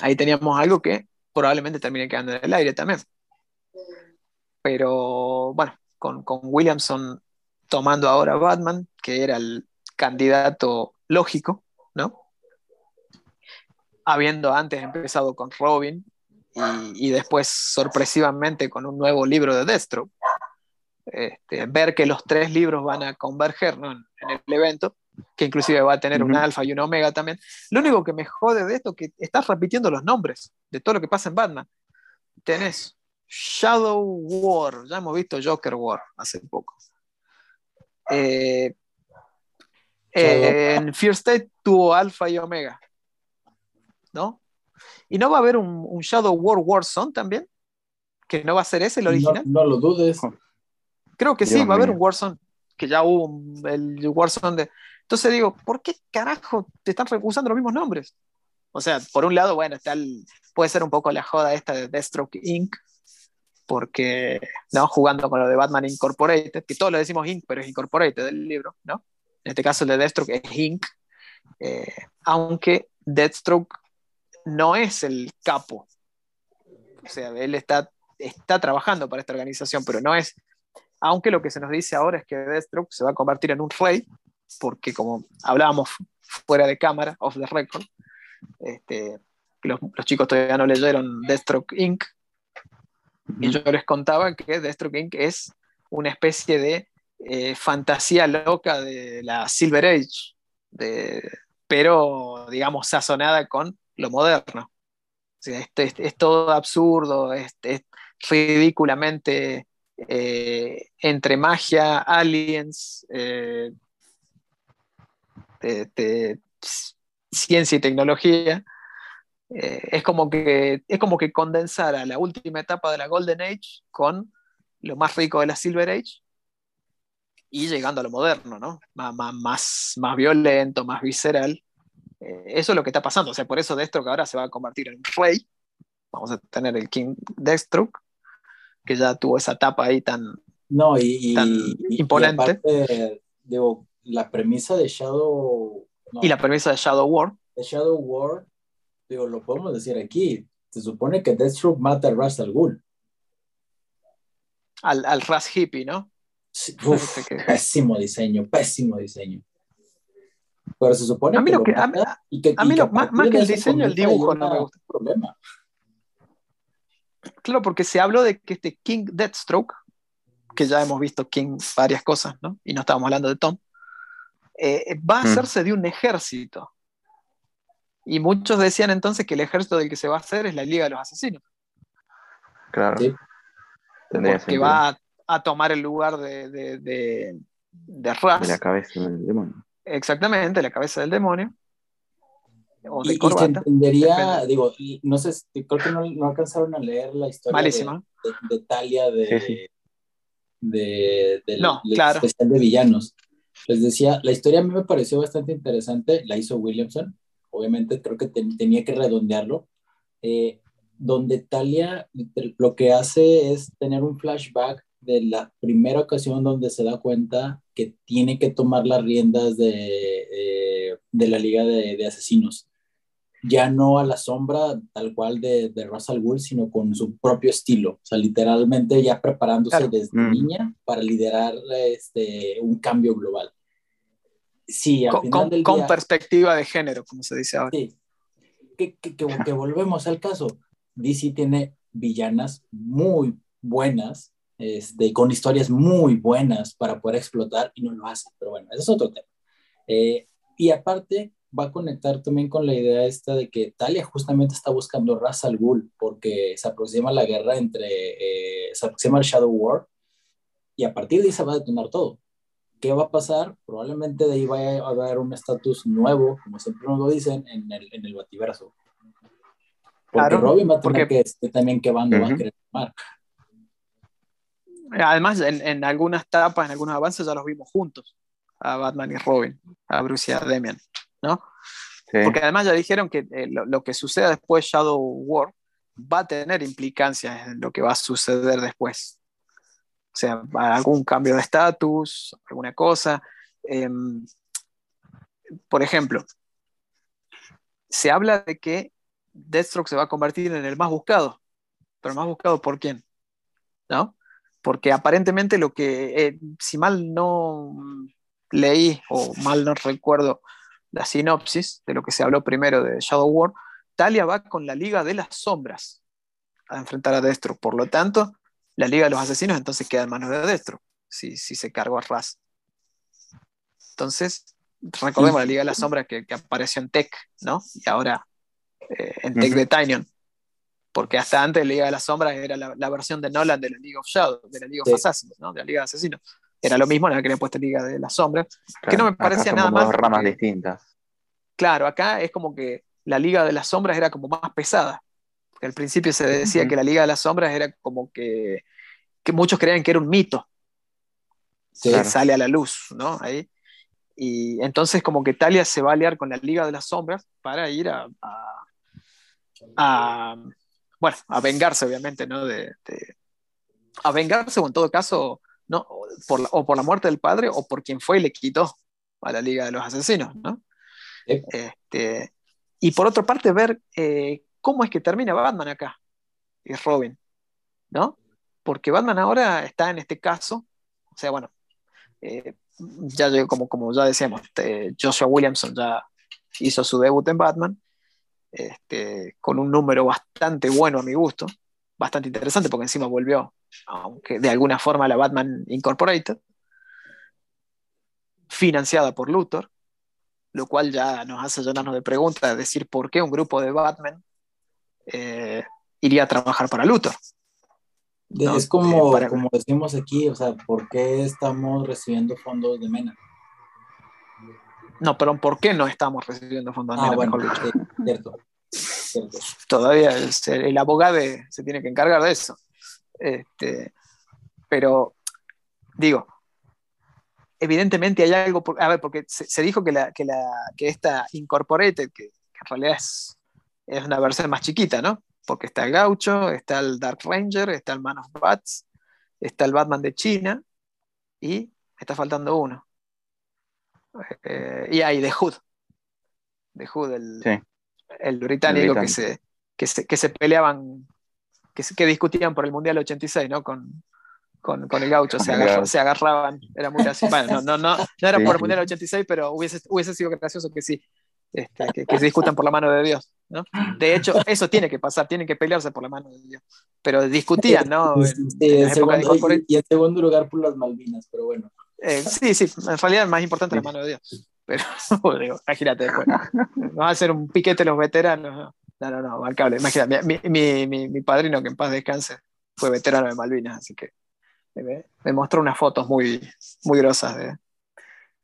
ahí teníamos algo que probablemente termine quedando en el aire también. Pero bueno, con, con Williamson tomando ahora Batman, que era el candidato lógico, ¿no? Habiendo antes empezado con Robin y, después sorpresivamente con un nuevo libro de Destro, este, ver que los tres libros van a converger en, el evento, que inclusive va a tener un alfa y un omega también. Lo único que me jode de esto es que estás repitiendo los nombres de todo lo que pasa en Batman. Tenés Shadow War, ya hemos visto Joker War hace poco. Eh, en Fear State tuvo alfa y omega. ¿No? ¿Y no va a haber un, Shadow War Warzone también? ¿Que no va a ser ese el original? No, lo dudes. Creo que sí, va a haber un Warzone, que ya hubo el Warzone de... Entonces digo, ¿por qué carajo te están usando los mismos nombres? O sea, por un lado, bueno, está puede ser un poco la joda esta de Deathstroke Inc., porque, ¿no? Jugando con lo de Batman Incorporated, que todos le decimos Inc., pero es Incorporated del libro, ¿no? En este caso el de Deathstroke es Inc., eh, aunque Deathstroke no es el capo. O sea, él está, está trabajando para esta organización, pero no es. Aunque lo que se nos dice ahora es que Deathstroke se va a convertir en un rey, porque como hablábamos fuera de cámara, off the record, este, los, chicos todavía no leyeron Deathstroke Inc. Y yo les contaba que Deathstroke Inc. es una especie de eh, fantasía loca de la Silver Age, pero digamos sazonada con lo moderno. es, todo absurdo, es, ridículamente eh, entre magia, aliens, eh, ciencia y tecnología. Eh, es, como que, es como que condensara la última etapa de la Golden Age con lo más rico de la Silver Age y llegando a lo moderno, ¿no? más, más violento, más visceral. Eh, eso es lo que está pasando. O sea, por eso Deathstroke ahora se va a convertir en rey. Vamos a tener el King Deathstroke, que ya tuvo esa etapa ahí tan, no, y, imponente. digo, la premisa de Shadow. y la premisa de Shadow War. De Shadow War, digo, lo podemos decir aquí. Se supone que Deathstroke mata a Ras al Ghul. Al, al Ras hippie, ¿no? pésimo diseño, pésimo diseño. Pero se supone a mí que, lo que, a, mí lo, más, que el diseño, el dibujo no me gusta. Problema. Claro, porque se habló de que este King Deathstroke, que ya hemos visto King varias cosas, ¿no? Y no estábamos hablando de Tom, eh, va a mm. hacerse de un ejército. Y muchos decían entonces que el ejército del que se va a hacer es la Liga de los Asesinos. Claro. Sí. Porque va a, tomar el lugar de, de, de, de Ras. De la cabeza del demonio. Exactamente, la cabeza del demonio. y, se entendería, digo, no sé, creo que no, alcanzaron a leer la historia Malísima. De, de, Talia de, de, no, claro. especial de villanos. Les decía, la historia a mí me pareció bastante interesante, la hizo Williamson, obviamente creo que tenía que redondearlo, eh, donde Talia lo que hace es tener un flashback de la primera ocasión donde se da cuenta que tiene que tomar las riendas de, eh, de la Liga de, de, Asesinos. Ya no a la sombra tal cual de, de Russell Gould, sino con su propio estilo. O sea, literalmente ya preparándose claro. desde mm. niña para liderar este, un cambio global. Sí, al con, final del con día, perspectiva de género, como se dice ahora. Sí. Que, que, que, que (laughs) volvemos al caso. DC tiene villanas muy buenas, este, con historias muy buenas para poder explotar y no lo hace. Pero bueno, ese es otro tema. Eh, y aparte, va a conectar también con la idea esta de que Talia justamente está buscando Ra's al Ghul porque se aproxima la guerra entre, eh, se aproxima el Shadow War y a partir de ahí se va a detonar todo. ¿Qué va a pasar? Probablemente de ahí vaya a haber un estatus nuevo, como siempre nos lo dicen, en el, en el bativerso. Porque claro, Robin va a tener porque... que este, también qué bando uh -huh. va a querer tomar. Además, en, en, algunas tapas, en algunos avances ya los vimos juntos, a Batman y Robin, a Bruce y a Demian, ¿no? Sí. Porque además ya dijeron que eh, lo, lo, que suceda después Shadow War va a tener implicancias en lo que va a suceder después. O sea, algún cambio de estatus, alguna cosa. Eh, por ejemplo, se habla de que Deathstroke se va a convertir en el más buscado. ¿Pero más buscado por quién? ¿No? Porque aparentemente lo que, eh, si mal no leí o mal no recuerdo la sinopsis de lo que se habló primero de Shadow War, Talia va con la Liga de las Sombras a enfrentar a Deathstroke. Por lo tanto, la Liga de los Asesinos entonces queda en manos de Deathstroke, si, si se cargó a Raz. Entonces, recordemos la Liga de las Sombras que, que apareció en Tech, ¿no? Y ahora eh, en Tech uh -huh. de Tinyon. Porque hasta antes Liga de las Sombras era la, la, versión de Nolan de la League of Shadows, de la League of sí. Assassins, ¿no? de la Liga de Asesinos. Era lo mismo, nada que le puesto Liga de las Sombras, claro, que no me parecía nada más. Dos ramas distintas. Claro, acá es como que la Liga de las Sombras era como más pesada. Porque al principio se decía uh -huh. que la Liga de las Sombras era como que, que muchos creían que era un mito. Sí, que sale a la luz, ¿no? Ahí. Y entonces como que Talia se va a aliar con la Liga de las Sombras para ir a, a a, bueno, a vengarse, obviamente, ¿no? De, de, a vengarse, o en todo caso, ¿no? Por la, o por la muerte del padre, o por quien fue y le quitó a la Liga de los Asesinos, ¿no? Sí. Este, y por otra parte, ver eh, cómo es que termina Batman acá, y Robin, ¿no? Porque Batman ahora está en este caso, o sea, bueno, eh, ya como, como ya decíamos, este, Joshua Williamson ya hizo su debut en Batman, este, con un número bastante bueno a mi gusto, bastante interesante porque encima volvió, aunque de alguna forma, la Batman Incorporated, financiada por Luthor, lo cual ya nos hace llenarnos de preguntas, de decir por qué un grupo de Batman eh, iría a trabajar para Luthor. ¿no? Es como, eh, para... como decimos aquí, o sea, ¿por qué estamos recibiendo fondos de MENA? No, pero ¿por qué no estamos recibiendo fondos? Ah, bueno, cierto, cierto. Todavía el, el, abogado se tiene que encargar de eso. Este, pero, digo, evidentemente hay algo, por, a ver, porque se, se, dijo que, la, que, la, que esta Incorporated, que, que en realidad es, es, una versión más chiquita, ¿no? Porque está el Gaucho, está el Dark Ranger, está el Man of Bats, está el Batman de China y está faltando uno. Eh, y hay The Hood. The Hood, el, sí. el, británico, el británico, Que, se, que, se, que se peleaban, que, se, que, discutían por el Mundial 86, ¿no? Con, con, con el gaucho, se, agarra, se, agarraban, era muy gracioso. Bueno, no, no, no, no era sí, por el Mundial 86, pero hubiese, hubiese sido gracioso que sí, este, que, que, se discutan por la mano de Dios. ¿no? De hecho, eso tiene que pasar, tienen que pelearse por la mano de Dios. Pero discutían, ¿no? En, en segundo, y, y, en segundo lugar por las Malvinas, pero bueno. Eh, sí, sí, en realidad es más importante la mano de Dios. Pero, (laughs) digo, imagínate después. Vamos a hacer un piquete los veteranos. No, no, no, marcable. Imagínate, mi, mi, mi, mi, padrino, que en paz descanse, fue veterano de Malvinas, así que me, me mostró unas fotos muy, muy grosas. De,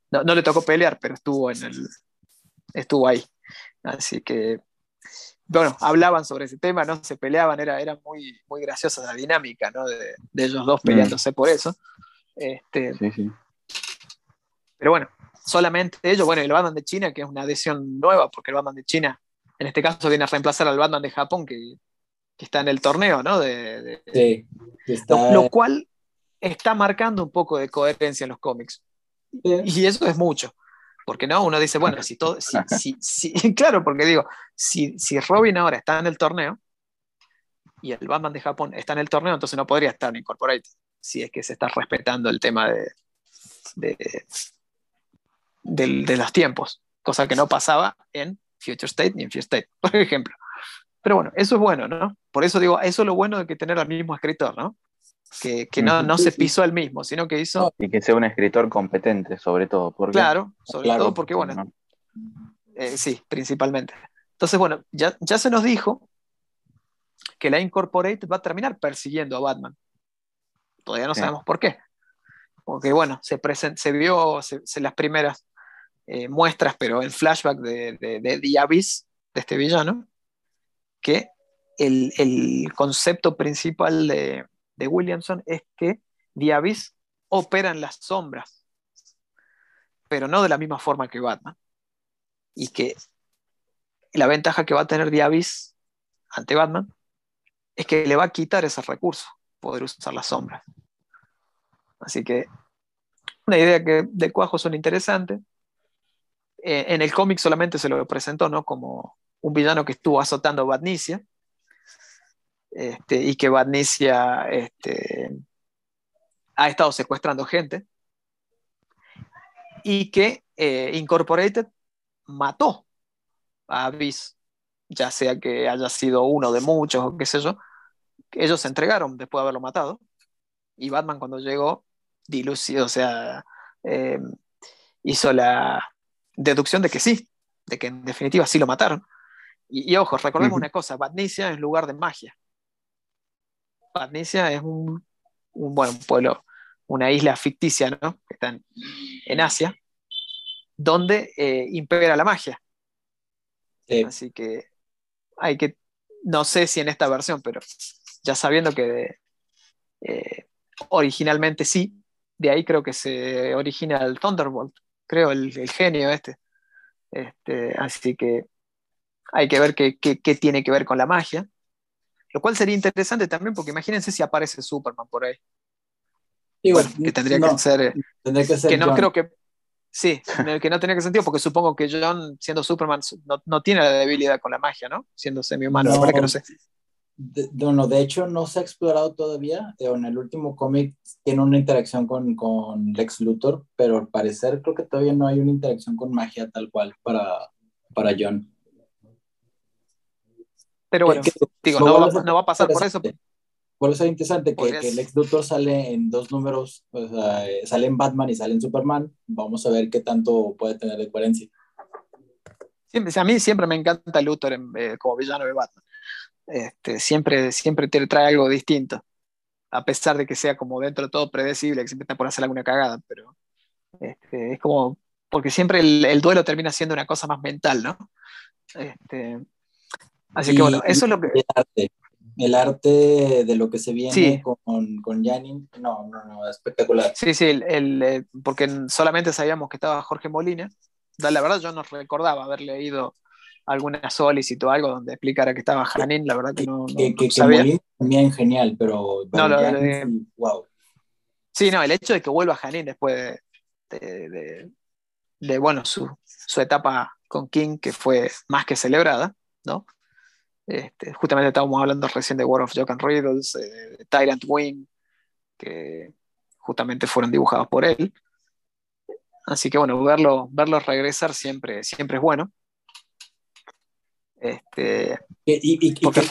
no, no, le tocó pelear, pero estuvo en el. estuvo ahí. Así que. Bueno, hablaban sobre ese tema, ¿no? Se peleaban, era, era muy, muy graciosa la dinámica, ¿no? De, de ellos dos peleándose mm. por eso. Este, sí, sí. Pero bueno, solamente ellos, bueno, el Batman de China, que es una adhesión nueva, porque el Batman de China, en este caso, viene a reemplazar al Batman de Japón, que, que está en el torneo, ¿no? De, de, sí, está... lo, lo, cual, está marcando un poco de coherencia en los cómics. Y eso es mucho. Porque no, uno dice, bueno, si todo, si, si, (laughs) claro, porque digo, si, si Robin ahora está en el torneo y el Batman de Japón está en el torneo, entonces no podría estar en Incorporated, si es que se está respetando el tema de, de, de, los tiempos, cosa que no pasaba en Future State ni en Future State, por ejemplo. Pero bueno, eso es bueno, ¿no? Por eso digo, eso es lo bueno de que tener al mismo escritor, ¿no? Que, que no, no se pisó el mismo, sino que hizo... Y que sea un escritor competente, sobre todo. Porque... Claro, sobre todo porque, bueno, eh, sí, principalmente. Entonces, bueno, ya, ya se nos dijo que la Incorporated va a terminar persiguiendo a Batman. Todavía no sabemos por qué. Porque, bueno, se, se vio las primeras eh, muestras, pero el flashback de, de, de The Abyss, de este villano, que el, el concepto principal de, de, Williamson es que The Abyss opera en las sombras, pero no de la misma forma que Batman. Y que la ventaja que va a tener The Abyss ante Batman es que le va a quitar ese recurso, poder usar las sombras. Así que una idea que de cuajo son interesantes. Eh, en el cómic solamente se lo presentó ¿no? como un villano que estuvo azotando a Badnicia este, y que Badnicia este, ha estado secuestrando gente. Y que eh, Incorporated mató a Abyss, ya sea que haya sido uno de muchos o qué sé yo, ellos se entregaron después de haberlo matado. Y Batman cuando llegó dilució, o sea, eh, hizo la deducción de que sí, de que en definitiva sí lo mataron. Y, ojo, recordemos una cosa, Badnicia es lugar de magia. Badnicia es un, un, bueno, pueblo, una isla ficticia, ¿no? Que está en, Asia, donde eh, impera la magia. Así que hay que, no sé si en esta versión, pero ya sabiendo que eh, originalmente sí, de ahí creo que se origina el Thunderbolt, creo, el, el genio este. este. Así que hay que ver qué, tiene que ver con la magia. Lo cual sería interesante también, porque imagínense si aparece Superman por ahí. que tendría que ser. Eh, tendría que, ser que no creo que. Sí, que no tenía que sentido, porque supongo que John, siendo Superman, no, tiene la debilidad con la magia, ¿no? Siendo semi-humano, no, que no sé. De, bueno, de hecho, no se ha explorado todavía. En el último cómic tiene una interacción con, con Lex Luthor, pero al parecer creo que todavía no hay una interacción con magia tal cual para, para John. Pero bueno, digo, no, va, a pasar por eso. Por eso es interesante que, que, el ex Luthor sale en dos números, o sea, eh, sale en Batman y sale en Superman. Vamos a ver qué tanto puede tener de coherencia. a mí siempre me encanta Luthor eh, como villano de Batman. Este, siempre, siempre te trae algo distinto. A pesar de que sea como dentro de todo predecible, que siempre está por hacer alguna cagada, pero este, es como, porque siempre el, el, duelo termina siendo una cosa más mental, ¿no? Este, Así que bueno, eso es lo que... El arte, el arte de lo que se viene con, con Janine, no, no, no, espectacular. Sí, sí, el, eh, porque solamente sabíamos que estaba Jorge Molina. La verdad yo no recordaba haber leído alguna solicitud o algo donde explicara que estaba Janine, la verdad que no, que, que, sabía. Molina también genial, pero... No, lo, wow. Sí, no, el hecho de que vuelva Janine después de, de, bueno, su, su etapa con King, que fue más que celebrada, ¿no? Este, justamente estábamos hablando recién de War of Jock and Riddles, eh, de Tyrant Wing, que justamente fueron dibujados por él. Así que bueno, verlo, verlo regresar siempre, siempre es bueno. Este, y, y, porque,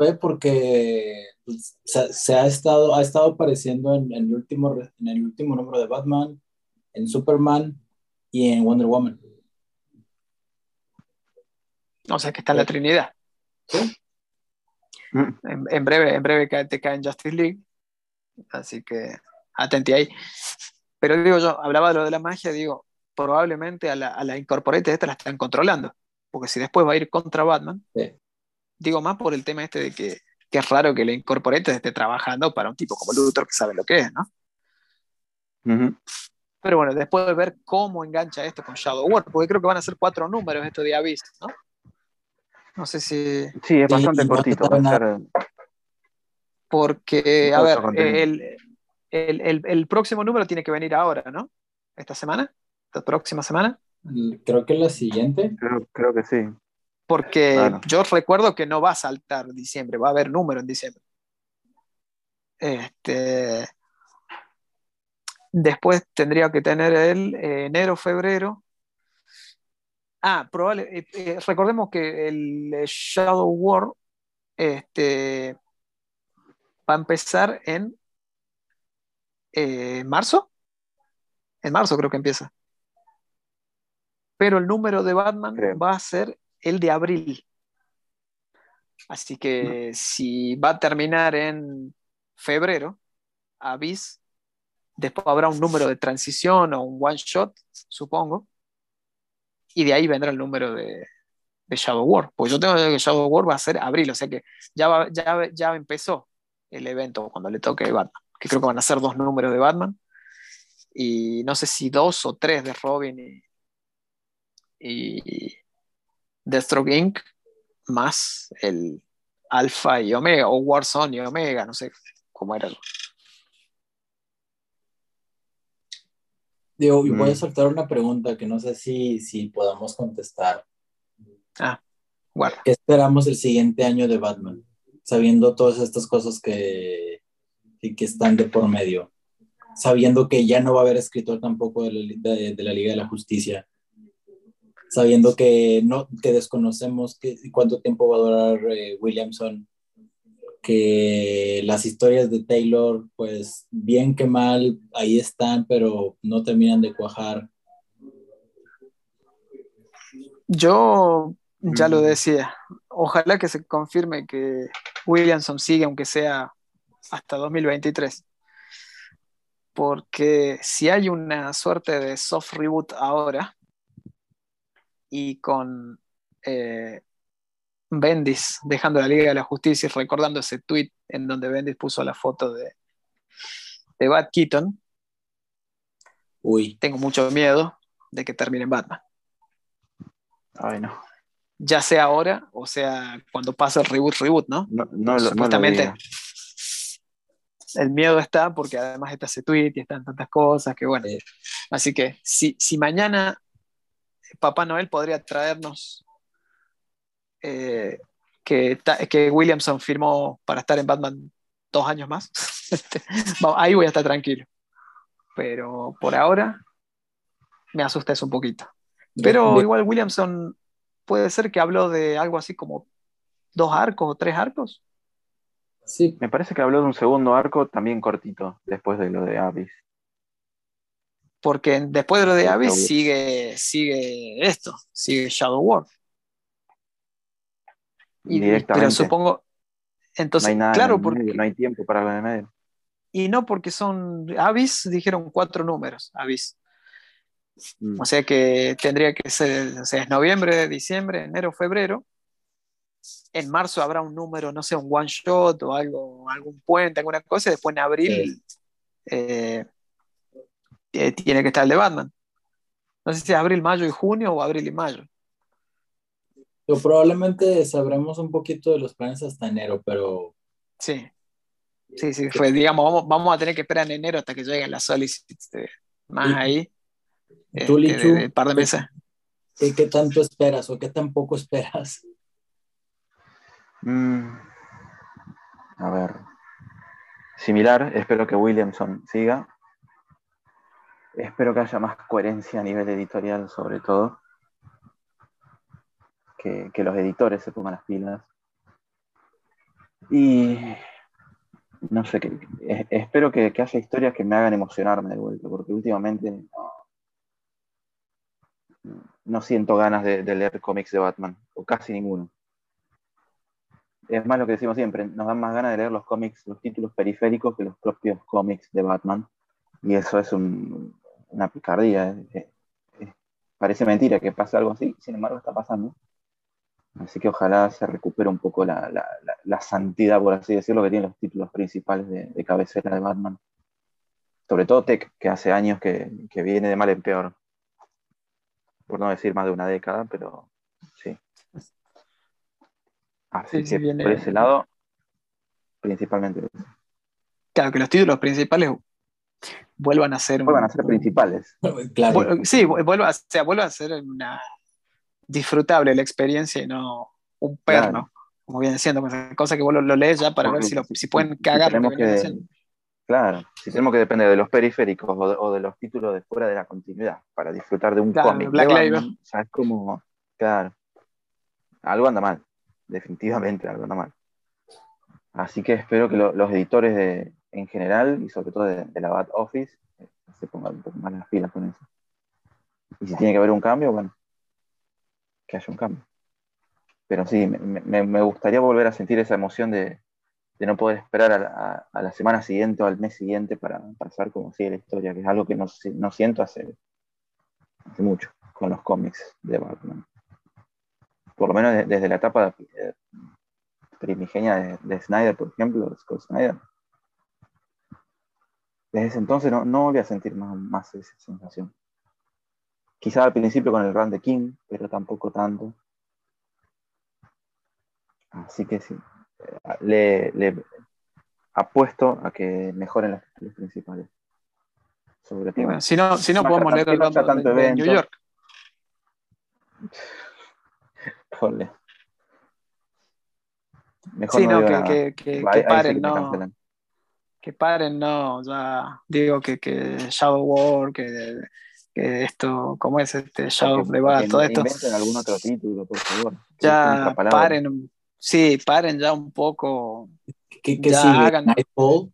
¿eh? porque pues, se, ha, estado, ha estado apareciendo en, el último, en el último número de Batman, en Superman y en Wonder Woman. O sea que está en la Trinidad. Mm. En, breve, en breve te cae en Justice League. Así que atente ahí. Pero digo yo, hablaba de lo de la magia, digo, probablemente a la, a la Incorporated esta la están controlando. Porque si después va a ir contra Batman, digo más por el tema este de que, es raro que la Incorporated esté trabajando para un tipo como Luthor que sabe lo que es, ¿no? Pero bueno, después de ver cómo engancha esto con Shadow War, porque creo que van a ser cuatro números esto de Abyss, ¿no? No sé si. Sí, es bastante cortito. Porque, a ver, el, el, próximo número tiene que venir ahora, ¿no? ¿Esta semana? ¿Esta próxima semana? Creo que la siguiente. Creo, que sí. Porque yo recuerdo que no va a saltar diciembre, va a haber número en diciembre. Este, después tendría que tener el eh, enero, febrero. Ah, probable. Eh, eh, recordemos que el Shadow War este, va a empezar en marzo. En marzo creo que empieza. Pero el número de Batman va a ser el de abril. Así que si va a terminar en febrero, Avis, después habrá un número de transición o un one shot, supongo, y de ahí vendrá el número de, Shadow War. Pues yo tengo que Shadow War va a ser abril, o sea que ya, ya, ya empezó el evento cuando le toque Batman, que creo que van a ser dos números de Batman, y no sé si dos o tres de Robin y, y Deathstroke Inc. más el Alpha y Omega, o Warzone y Omega, no sé cómo era. Digo, y voy a mm. soltar una pregunta que no sé si, si podamos contestar. Ah, bueno. ¿Qué esperamos el siguiente año de Batman? Sabiendo todas estas cosas que, que están de por medio. Sabiendo que ya no va a haber escritor tampoco de la, de la Liga de la Justicia sabiendo que, no, que desconocemos que, cuánto tiempo va a durar eh, Williamson, que las historias de Taylor, pues bien que mal, ahí están, pero no terminan de cuajar. Yo ya lo decía, ojalá que se confirme que Williamson sigue, aunque sea hasta 2023. Porque si hay una suerte de soft reboot ahora, y con eh, Bendis dejando la Liga de la Justicia y recordando ese tweet en donde Bendis puso la foto de, de Bat Keaton. Uy. Tengo mucho miedo de que termine en Batman. Ay, no. Ya sea ahora o sea cuando pase el reboot, reboot, ¿no? No, no, Supuestamente. el miedo está porque además está ese tweet y están tantas cosas que bueno. Así que si, si mañana Papá Noel podría traernos eh, que, que, Williamson firmó para estar en Batman dos años más. (laughs) Este, ahí voy a estar tranquilo. Pero por ahora me asusta eso un poquito. Pero igual Williamson puede ser que habló de algo así como dos arcos o tres arcos. Sí, me parece que habló de un segundo arco también cortito, después de lo de Abyss porque después de lo de Abyss sigue, sigue esto, sigue Shadow War. Y, pero supongo, entonces, claro, porque no hay tiempo para lo de medio. Y no porque son Abyss, dijeron cuatro números, Abyss. Mm. O sea que tendría que ser, o sea, es noviembre, diciembre, enero, febrero. En marzo habrá un número, no sé, un one shot o algo, algún puente, alguna cosa, y después en abril eh, tiene que estar el de Batman. No sé si es abril, mayo y junio o abril y mayo. probablemente sabremos un poquito de los planes hasta enero, pero. Sí. Sí, sí, fue, digamos, vamos, a tener que esperar en enero hasta que lleguen las solicitudes más ahí. ¿Tú, este, par de meses. ¿qué, ¿Qué, tanto esperas o qué tan poco esperas? Mm. a ver. Similar, espero que Williamson siga. Espero que haya más coherencia a nivel editorial, sobre todo. Que, los editores se pongan las pilas. Y no sé, que, espero que, haya historias que me hagan emocionarme de vuelta, porque últimamente no, siento ganas de, leer cómics de Batman, o casi ninguno. Es más lo que decimos siempre, nos dan más ganas de leer los cómics, los títulos periféricos que los propios cómics de Batman. Y eso es un, una picardía. parece mentira que pase algo así, sin embargo está pasando. Así que ojalá se recupere un poco la, santidad, por así decirlo, que tienen los títulos principales de, cabecera de Batman. Sobre todo Tech, que hace años que, viene de mal en peor. Por no decir más de una década, pero sí. Así que por ese lado, principalmente. Claro, que los títulos principales vuelvan a ser... Vuelvan a ser principales. Claro. Sí, vuelva, o sea, vuelva a ser una disfrutable la experiencia y no un perno, Claro. como viene siendo, cosa que vos lo, lo lees ya para ver si, lo- si pueden si cagar lo que. Claro, si tenemos que depender de los periféricos o de, o de los títulos de fuera de la continuidad para disfrutar de un Claro, cómic, Black Label. Es como, claro, algo anda mal, definitivamente algo anda mal. Así que espero que lo- los editores de, en general y sobre todo de, de la Bat Office eh, se pongan un poco más las pilas con eso. Y si tiene que haber un cambio, bueno, que haya un cambio. Pero sí, me, me- me gustaría volver a sentir esa emoción de, de no poder esperar a a- a la semana siguiente o al mes siguiente para pasar como sigue la historia, que es algo que no, no siento hace, hace mucho con los cómics de Batman. Por lo menos de- desde la etapa eh, primigenia de, de Snyder, por ejemplo, de Scott Snyder. Desde ese entonces no, no volví a sentir más, más esa sensación. Quizá al principio con el run de King, pero tampoco tanto. Así que sí, le, le apuesto a que mejoren los títulos principales. Sobre todo. bueno, si no, si no podemos leer el no de, tanto de evento. New York. (laughs) Mejor Sí, no, digo que, que, que, que paren, no. Que paren, no. Ya digo que, que Shadow War, que, que esto, ¿cómo es este Shadow Bat? que Todo esto. Inventen algún otro título, por favor. Ya paren. Sí, paren ya un poco. ¿Qué, qué Ya sigue? hagan- Nightfall.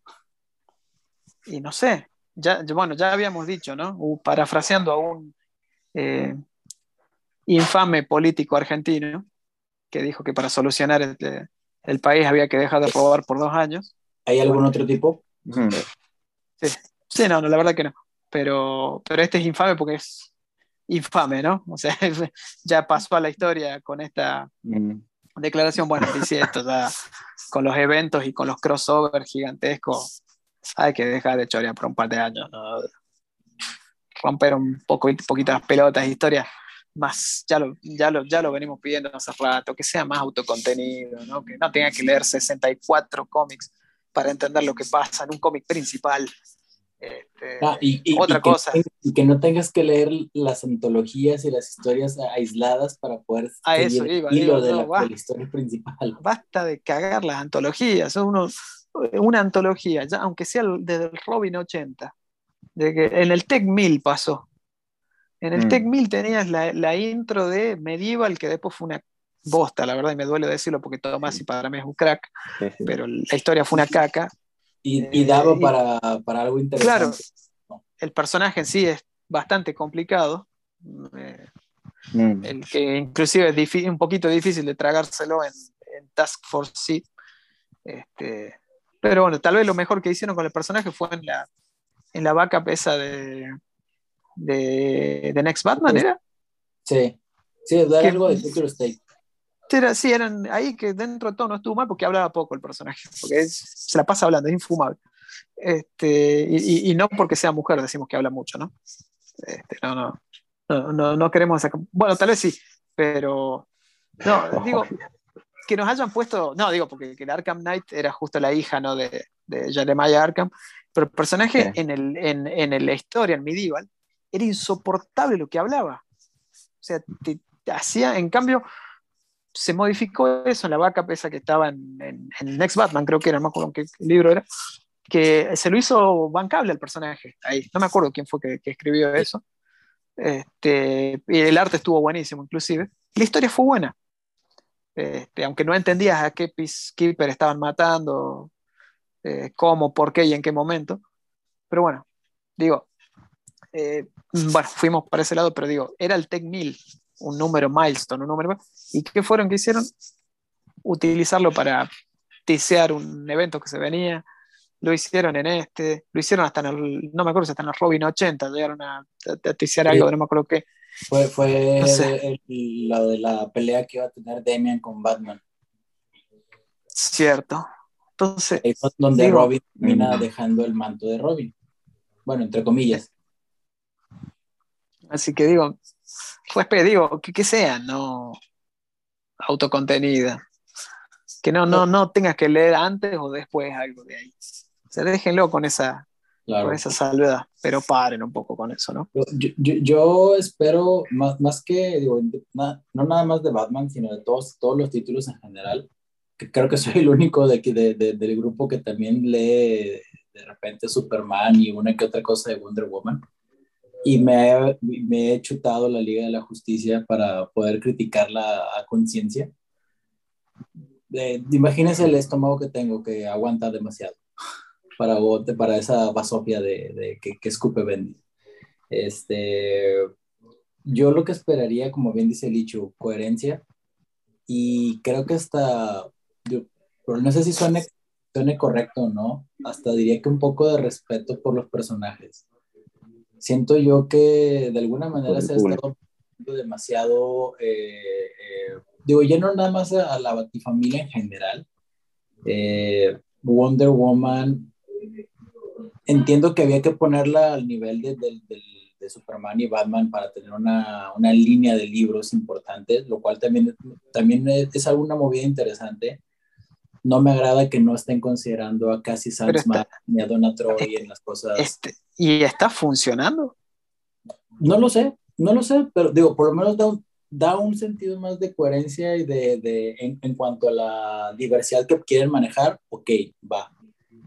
y no sé, ya, ya- bueno, ya habíamos dicho, ¿no? Uh, parafraseando a un eh, infame político argentino que dijo que para solucionar este- el país había que dejar de robar por dos años. ¿Hay algún otro tipo? Ujú. Sí, no, no, la verdad que no. Pero, pero este es infame porque es infame, ¿no? O sea, (laughs) ya pasó a la historia con esta Mm. declaración. Bueno, dice esto ya con los eventos y con los crossovers gigantescos. Hay que dejar de chorear por un par de años. ¿no? Romper un poco, poquito las pelotas, historias más, ya lo, ya, lo, ya lo venimos pidiendo hace rato, que sea más autocontenido, ¿no? que no tenga que leer 64 cómics para entender lo que pasa en un cómic principal. Este, Ah, y, y- otra y que, cosa. y que no tengas que leer las antologías y las historias aisladas para poder A seguir eso el iba, hilo digo, de, no, la, va. de la historia principal. basta de cagar las antologías. son uno- una antología, ya, aunque sea desde el Robin 80, de que en el Tech 1000 pasó. En el Mm. Tech 1000 tenías la, la intro de Medieval, que después fue una bosta, la verdad, y me duele decirlo porque Tomás y para mí es un crack, Sí, (laughs) sí. pero la historia fue una caca. Y, y Eh, daba para, para algo interesante. El personaje en sí es bastante complicado. eh, Mm. el que inclusive es un poquito difícil de tragárselo en, en Task Force Seed. Este, pero bueno, tal vez lo mejor que hicieron con el personaje fue en la, en la backup esa de, de, de Next Batman, ¿era? Sí, sí, dar algo de Future State. Era, sí, eran ahí que dentro de todo no estuvo mal porque hablaba poco el personaje, porque es- se la pasa hablando, es infumable. Este, y, y- no porque sea mujer decimos que habla mucho, ¿no? Este, no, no, no, no, no queremos sacar. Bueno, tal vez sí, pero no, digo, que nos hayan puesto, no, digo, porque que el Arkham Knight era justo la hija, ¿no? De, de Jeremiah Arkham, pero el personaje Sí. en, el, en, en la historia, en Medieval, era insoportable lo que hablaba. O sea, te, te hacía, en cambio, se modificó eso en la vaca esa que estaba en, en, en Next Batman, creo que era, no me acuerdo qué libro era, que se lo hizo bancable al personaje. Ahí, no me acuerdo quién fue que, que escribió eso. Este, y el arte estuvo buenísimo, inclusive. La historia fue buena. Este, aunque no entendías a qué Peacekeeper estaban matando, eh, cómo, por qué y en qué momento. Pero bueno, digo, eh, bueno, fuimos para ese lado, pero digo, era el Tech 1000, un número milestone, un número. ¿Y qué fueron que hicieron? Utilizarlo para tisear un evento que se venía. Lo hicieron en este, lo hicieron hasta en el, no me acuerdo si hasta en el Robin 80, llegaron a, a, a tisear algo, no me acuerdo qué. Fue, fue No sé. el- la de la pelea que iba a tener Damian con Batman. Cierto. Entonces, donde Digo- Robin termina Mm. dejando el manto de Robin. Bueno, entre comillas. Así que digo, respeto, digo, que, que sea, no autocontenida. Que no, no, no tengas que leer antes o después algo de ahí. O sea, déjenlo con esa, Por esa salvedad, pero paren un poco con eso, ¿no? Yo, yo, yo espero, más, más que, digo, no nada más de Batman, sino de todos, todos los títulos en general, que creo que soy el único de, de, de, del grupo que también lee de repente Superman y una que otra cosa de Wonder Woman. Y me he, me he chutado la Liga de la Justicia para poder criticarla a conciencia. imagínense el estómago que tengo que aguanta demasiado para, para esa basofia de, de que, que, escupe Bendy. Este, yo lo que esperaría, como bien dice Lichu, coherencia. Y creo que hasta, yo, pero no sé si suene suene correcto no, hasta diría que un poco de respeto por los personajes. Siento yo que de alguna manera se ha estado demasiado, eh, eh, digo, ya no nada más a, la Batifamilia en general. Eh, Wonder Woman, entiendo que había que ponerla al nivel de, de, Superman y Batman para tener una, una, línea de libros importantes, lo cual también, también es alguna movida interesante no me agrada que no estén considerando a Cassie Sandsman ni a Donna Troy en las cosas. Este, ¿Y está funcionando? No lo sé, no lo sé, pero digo, por lo menos da un, da un sentido más de coherencia y de, de en, en, cuanto a la diversidad que quieren manejar, ok, va.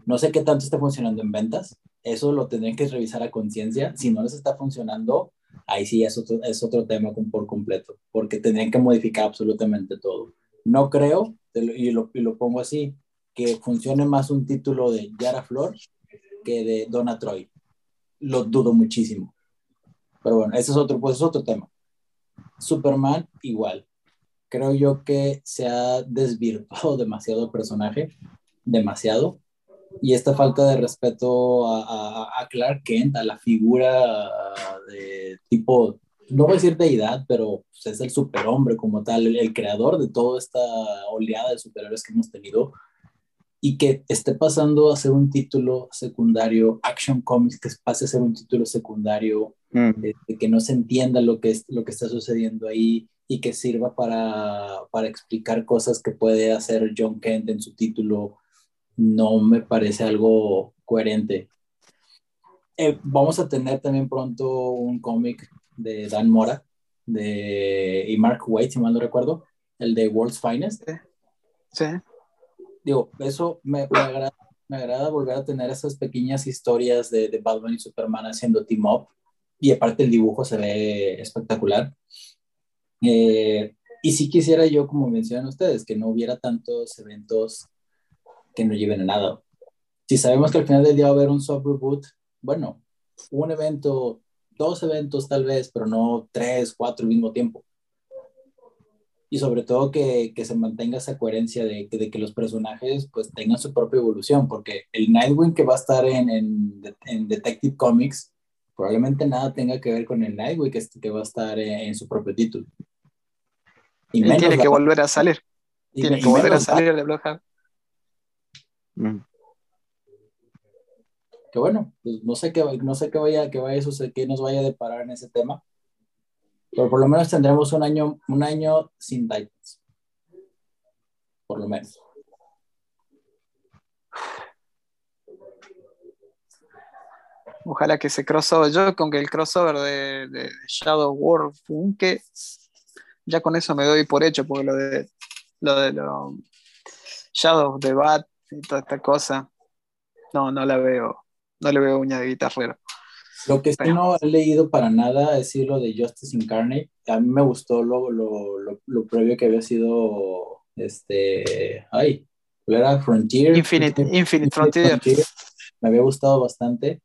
No sé qué tanto está funcionando en ventas, eso lo tendrían que revisar a conciencia. Si no les está funcionando, ahí sí es otro, es otro tema por completo, porque tendrían que modificar absolutamente todo. No creo, y lo, y lo pongo así, que funcione más un título de Yara Flor que de Donna Troy. Lo dudo muchísimo. Pero bueno, ese es otro, pues es otro tema. Superman, igual. Creo yo que se ha desvirtuado (laughs) demasiado el personaje, demasiado. Y esta falta de respeto a, a, a Clark Kent, a la figura de tipo no voy a decir deidad, pero pues, es el superhombre como tal, el, creador de toda esta oleada de superhéroes que hemos tenido y que esté pasando a ser un título secundario, Action Comics, que pase a ser un título secundario, mm. de, que no se entienda lo que, es, lo que está sucediendo ahí y que sirva para, para explicar cosas que puede hacer John Kent en su título, no me parece algo coherente. Eh, vamos a tener también pronto un cómic de Dan Mora de, y Mark Waid, si mal no recuerdo, el de World's Finest. Sí. Digo, eso me, me, agrada, me, agrada, volver a tener esas pequeñas historias de, de Batman y Superman haciendo team up. Y aparte el dibujo se ve espectacular. Eh, y si quisiera yo, como mencionan ustedes, que no hubiera tantos eventos que no lleven a nada. Si sabemos que al final del día va a haber un soft reboot, bueno, un evento dos eventos tal vez, pero no tres, cuatro al mismo tiempo. Y sobre todo que, que se mantenga esa coherencia de, de, que los personajes pues tengan su propia evolución, porque el Nightwing que va a estar en, en, en Detective Comics probablemente nada tenga que ver con el Nightwing que, que va a estar en, su propio título. Y tiene que volver a salir. tiene que volver a salir de Bloodhound. Mm que bueno, pues no sé qué, no sé qué vaya, qué vaya a qué nos vaya a deparar en ese tema, pero por lo menos tendremos un año, un año sin Titans. Por lo menos. Ojalá que ese crossover, yo con que el crossover de, Shadow War ya con eso me doy por hecho, porque lo de lo de lo Shadow de Bat y toda esta cosa, no, no la veo, no le veo uña de guitarrero. Lo que sí no he leído para nada es lo de Justice Incarnate. A mí me gustó lo, lo, lo, previo que había sido este. Ay, era? Frontier. Infinite, Infinite, Frontier. Me había gustado bastante.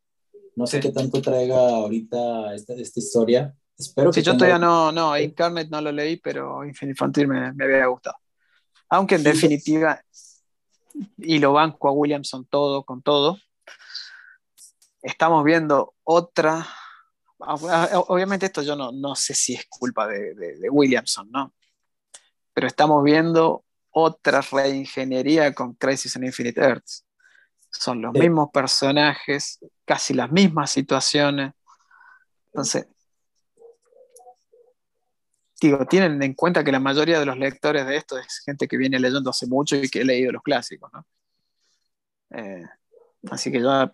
No sé qué tanto traiga ahorita esta, esta historia. Espero que. Sí, yo todavía no, no, Incarnate no lo leí, pero Infinite Frontier me, me había gustado. Aunque en definitiva, y lo banco a Williamson todo, con todo, estamos viendo otra, obviamente esto yo no, no sé si es culpa de, de, Williamson, ¿no? Pero estamos viendo otra reingeniería con Crisis en Infinite Earths. Son los mismos personajes, casi las mismas situaciones. Entonces, digo, tienen en cuenta que la mayoría de los lectores de esto es gente que viene leyendo hace mucho y que ha leído los clásicos, ¿no? Eh, así que ya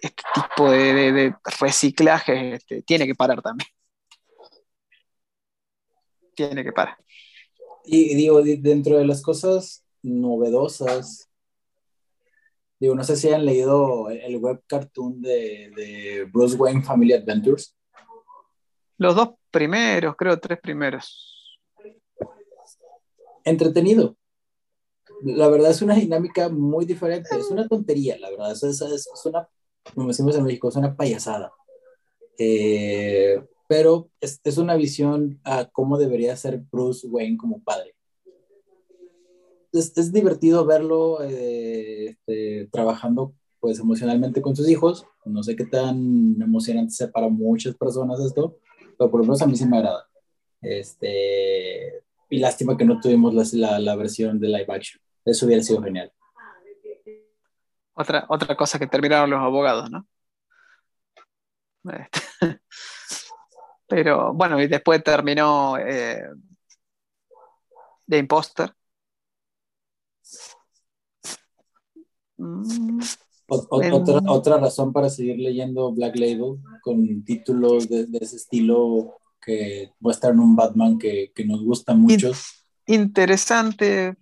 este tipo de, reciclaje este, tiene que parar también. Tiene que parar. Y digo, dentro de las cosas novedosas, digo, no sé si han leído el web cartoon de, de Bruce Wayne Family Adventures. Los dos primeros, creo, tres primeros. Entretenido. La verdad es una dinámica muy diferente, es una tontería, la verdad, es, es, es una, como decimos en México, es una payasada. Eh, pero es, es, una visión a cómo debería ser Bruce Wayne como padre. Es, es divertido verlo eh, este, trabajando pues emocionalmente con sus hijos. No sé qué tan emocionante sea para muchas personas esto, pero por lo menos a mí sí me agrada. Este, y lástima que no tuvimos la, la, versión de live action. Eso hubiera sido genial. Otra, otra cosa que terminaron los abogados, ¿no? Este, (laughs) pero bueno, y después terminó eh, The Imposter. Mm, otra, otra razón para seguir leyendo Black Label con títulos de, ese estilo que muestran un Batman que, que nos gusta mucho. Interesante,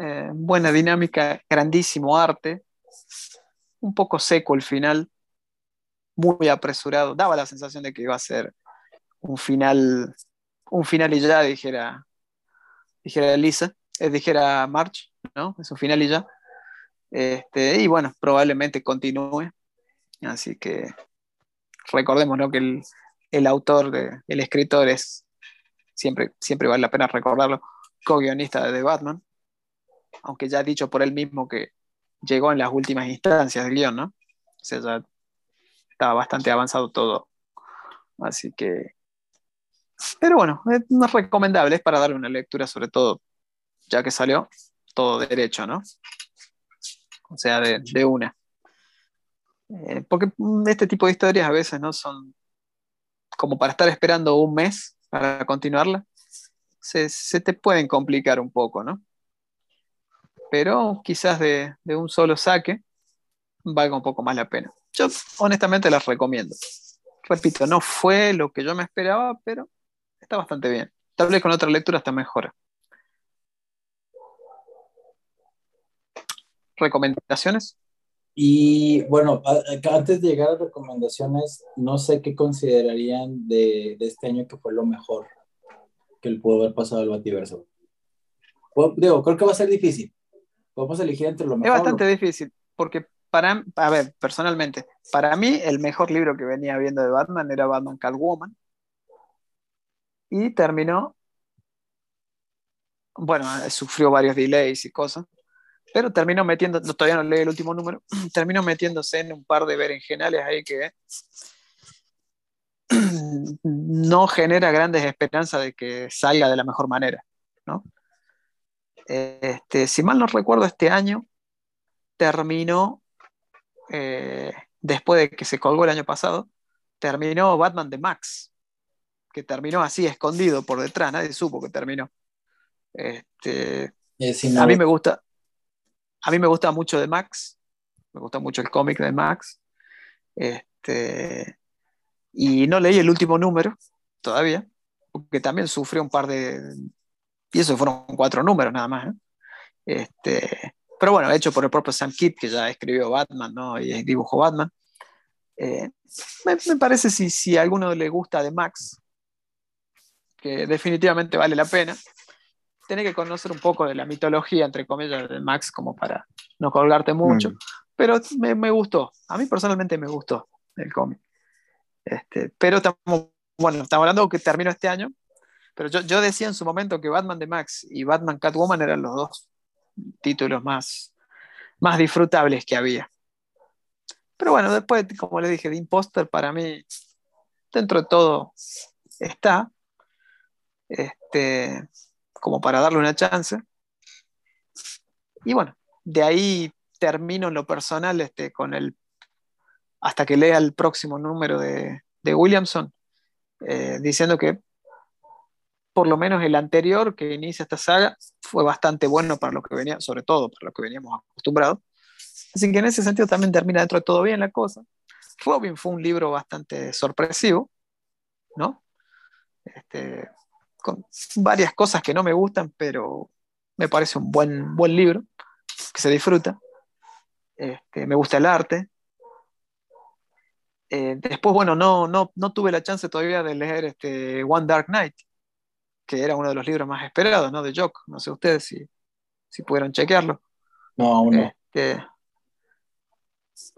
eh, buena dinámica, grandísimo arte, un poco seco el final, muy apresurado, daba la sensación de que iba a ser un final, un final y ya, dijera, dijera Lisa, eh, dijera March, ¿no? Es un final y ya. Este, y bueno, probablemente continúe. Así que recordemos ¿no? que el, el autor, el escritor es, siempre, siempre vale la pena recordarlo, co-guionista de The Batman, aunque ya dicho por él mismo que llegó en las últimas instancias del guion, ¿no? O sea, ya estaba bastante avanzado todo. Así que pero bueno, es recomendable, es para darle una lectura, sobre todo, ya que salió todo derecho, ¿no? O sea, de, una. Eh, porque este tipo de historias a veces no son como para estar esperando un mes para continuarla. Se, te pueden complicar un poco, ¿no? Pero quizás de, un solo saque valga un poco más la pena. Yo honestamente las recomiendo. Repito, no fue lo que yo me esperaba, pero está bastante bien. Tal vez con otra lectura está mejor. ¿Recomendaciones? Y bueno, antes de llegar a recomendaciones, no sé qué considerarían de, este año que fue lo mejor que le pudo haber pasado al Bativerso. Digo, creo que va a ser difícil. Podemos elegir entre lo mejor. Es bastante difícil, porque para, a ver, personalmente, para mí el mejor libro que venía viendo de Batman era Batman Catwoman y terminó, bueno, sufrió varios delays y cosas, pero terminó metiendo, todavía no leí el último número, (clears throat) terminó metiéndose en un par de berenjenales ahí que (clears throat) no genera grandes esperanzas de que salga de la mejor manera, ¿no? Este, si mal no recuerdo, este año terminó, eh, después de que se colgó el año pasado, terminó Batman de Max, que terminó así, escondido por detrás, nadie supo que terminó. Este, eh, a mí me gusta, a mí me gusta mucho de Max, me gusta mucho el cómic de Max, este, y no leí el último número todavía, porque también sufrió un par de, y eso fueron cuatro números nada más. ¿eh? Este, pero bueno, hecho por el propio Sam Kidd, que ya escribió Batman ¿no? y dibujó Batman. Eh, me, parece si, si a alguno le gusta de Max, que definitivamente vale la pena. Tienes que conocer un poco de la mitología, entre comillas, de Max, como para no colgarte mucho. Mm. Pero me, gustó. A mí personalmente me gustó el cómic. Este, pero estamos, bueno, estamos hablando que terminó este año. Pero yo, yo decía en su momento que Batman de Max y Batman Catwoman eran los dos títulos más, más disfrutables que había. Pero bueno, después, como le dije, de Imposter para mí, dentro de todo, está este, como para darle una chance. Y bueno, de ahí termino en lo personal este, con el, hasta que lea el próximo número de, Williamson, eh, diciendo que por lo menos el anterior que inicia esta saga fue bastante bueno para lo que venía, sobre todo para lo que veníamos acostumbrados. Así que en ese sentido también termina dentro de todo bien la cosa. Robin fue un libro bastante sorpresivo, ¿no? Este, con varias cosas que no me gustan, pero me parece un buen, buen libro, que se disfruta. Este, me gusta el arte. Eh, después, bueno, no, no, no tuve la chance todavía de leer este One Dark Night, que era uno de los libros más esperados, ¿no? De Jock. No sé ustedes si, si pudieron chequearlo. No, aún no. Este,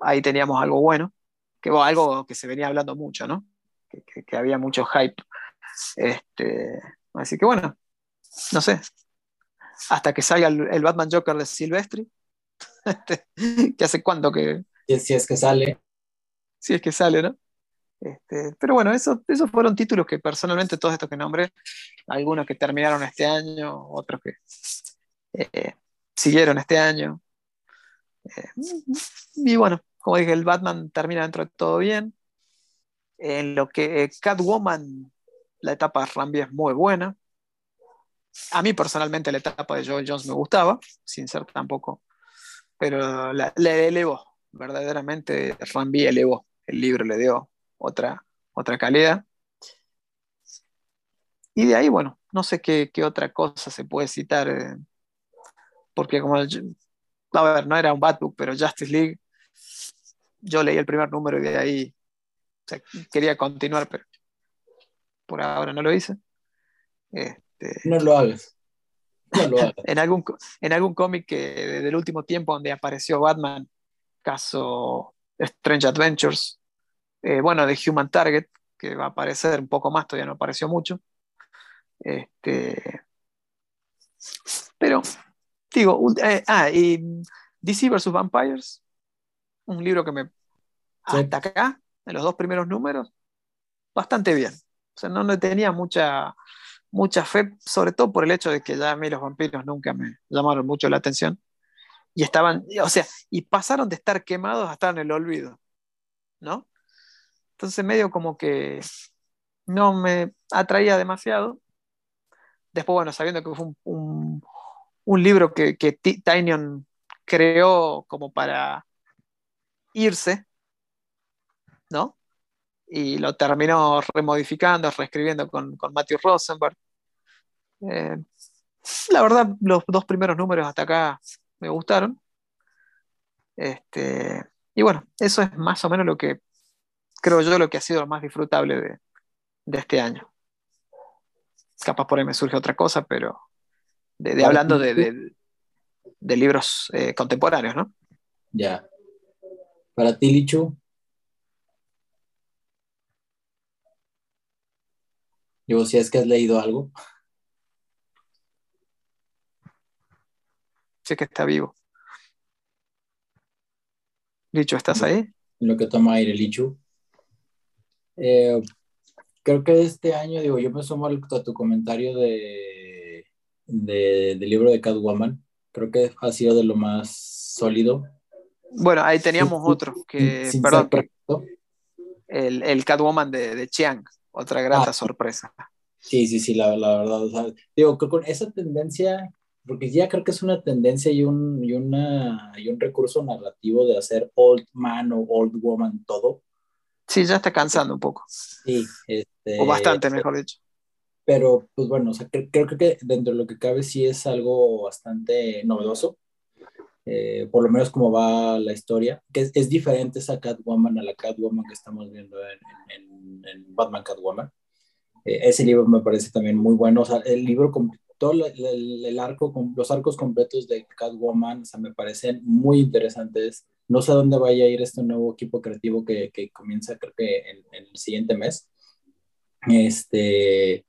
ahí teníamos algo bueno, que bueno, algo que se venía hablando mucho, ¿no? Que, que- que había mucho hype. Este, así que bueno, no sé. Hasta que salga el, el Batman Joker de Silvestri. (laughs) Este, que hace cuánto que, si es que sale. si es que sale, ¿no? Este, pero bueno, eso- esos fueron títulos que personalmente, todos estos que nombré, algunos que terminaron este año, otros que eh, siguieron este año. Eh, y bueno, como dije, el Batman termina dentro de todo bien. En lo que eh, Catwoman, la etapa de Rambi es muy buena. A mí personalmente la etapa de Joel Jones me gustaba, sin ser tampoco, pero la, la elevó, verdaderamente Rambi elevó, el libro le dio otra, otra calidad. Y de ahí, bueno, no sé qué, qué otra cosa se puede citar, eh, porque como, el- a ver, no era un bad book, pero Justice League, yo leí el primer número y de ahí o sea, quería continuar, pero por ahora no lo hice. Este, No lo hagas. No lo hagas. (laughs) en algún, en algún cómic que, del último tiempo donde apareció Batman, caso Strange Adventures, eh, bueno, de Human Target, que va a aparecer un poco más, todavía no apareció mucho. Este, pero, digo, un- eh, ah, y DC vs. Vampires, un libro que me, Sí. hasta acá, en los dos primeros números, bastante bien. O sea, no, no tenía mucha, mucha fe, sobre todo por el hecho de que ya a mí los vampiros nunca me llamaron mucho la atención. Y estaban, o sea, y pasaron de estar quemados a estar en el olvido, ¿no? Entonces medio como que no me atraía demasiado. Después, bueno, sabiendo que fue un, un- libro que, que creó como para irse, ¿no? Y lo terminó remodificando, reescribiendo con, con Matthew Rosenberg. Eh, la verdad, los dos primeros números hasta acá me gustaron. Este, y bueno, eso es más o menos lo que creo yo lo que ha sido lo más disfrutable de, de este año. Capaz por ahí me surge otra cosa, pero de, de hablando de, libros eh, contemporáneos, ¿no? Ya. Para ti, Lichu. Digo, si es que has leído algo. Sé que está vivo. Dicho, ¿estás ahí? lo que toma aire Lichu. Eh, creo que este año, digo, yo me sumo a tu comentario de, de- del libro de Catwoman. Creo que ha sido de lo más sólido. Bueno, ahí teníamos otro, que, sin perdón, el, el Catwoman de, de Chiang, otra grata Ah. sorpresa. Sí, sí, sí, la, la verdad. o sea, digo, con esa tendencia, porque ya creo que es una tendencia y un, y una, y un recurso narrativo de hacer old man o old woman todo. Sí, ya está cansando un poco, Sí, este, o bastante, mejor dicho. pero pues bueno, o sea, cre- creo, que dentro de lo que cabe sí es algo bastante novedoso, eh, por lo menos como va la historia, que es, es diferente esa Catwoman a la Catwoman que estamos viendo en, en- en Batman Catwoman. Eh, ese libro me parece también muy bueno, o sea, el libro, con todo el arco, con los arcos completos de Catwoman, o sea, me parecen muy interesantes. No sé dónde vaya a ir este nuevo equipo creativo que, que comienza creo que en, el siguiente mes. Este,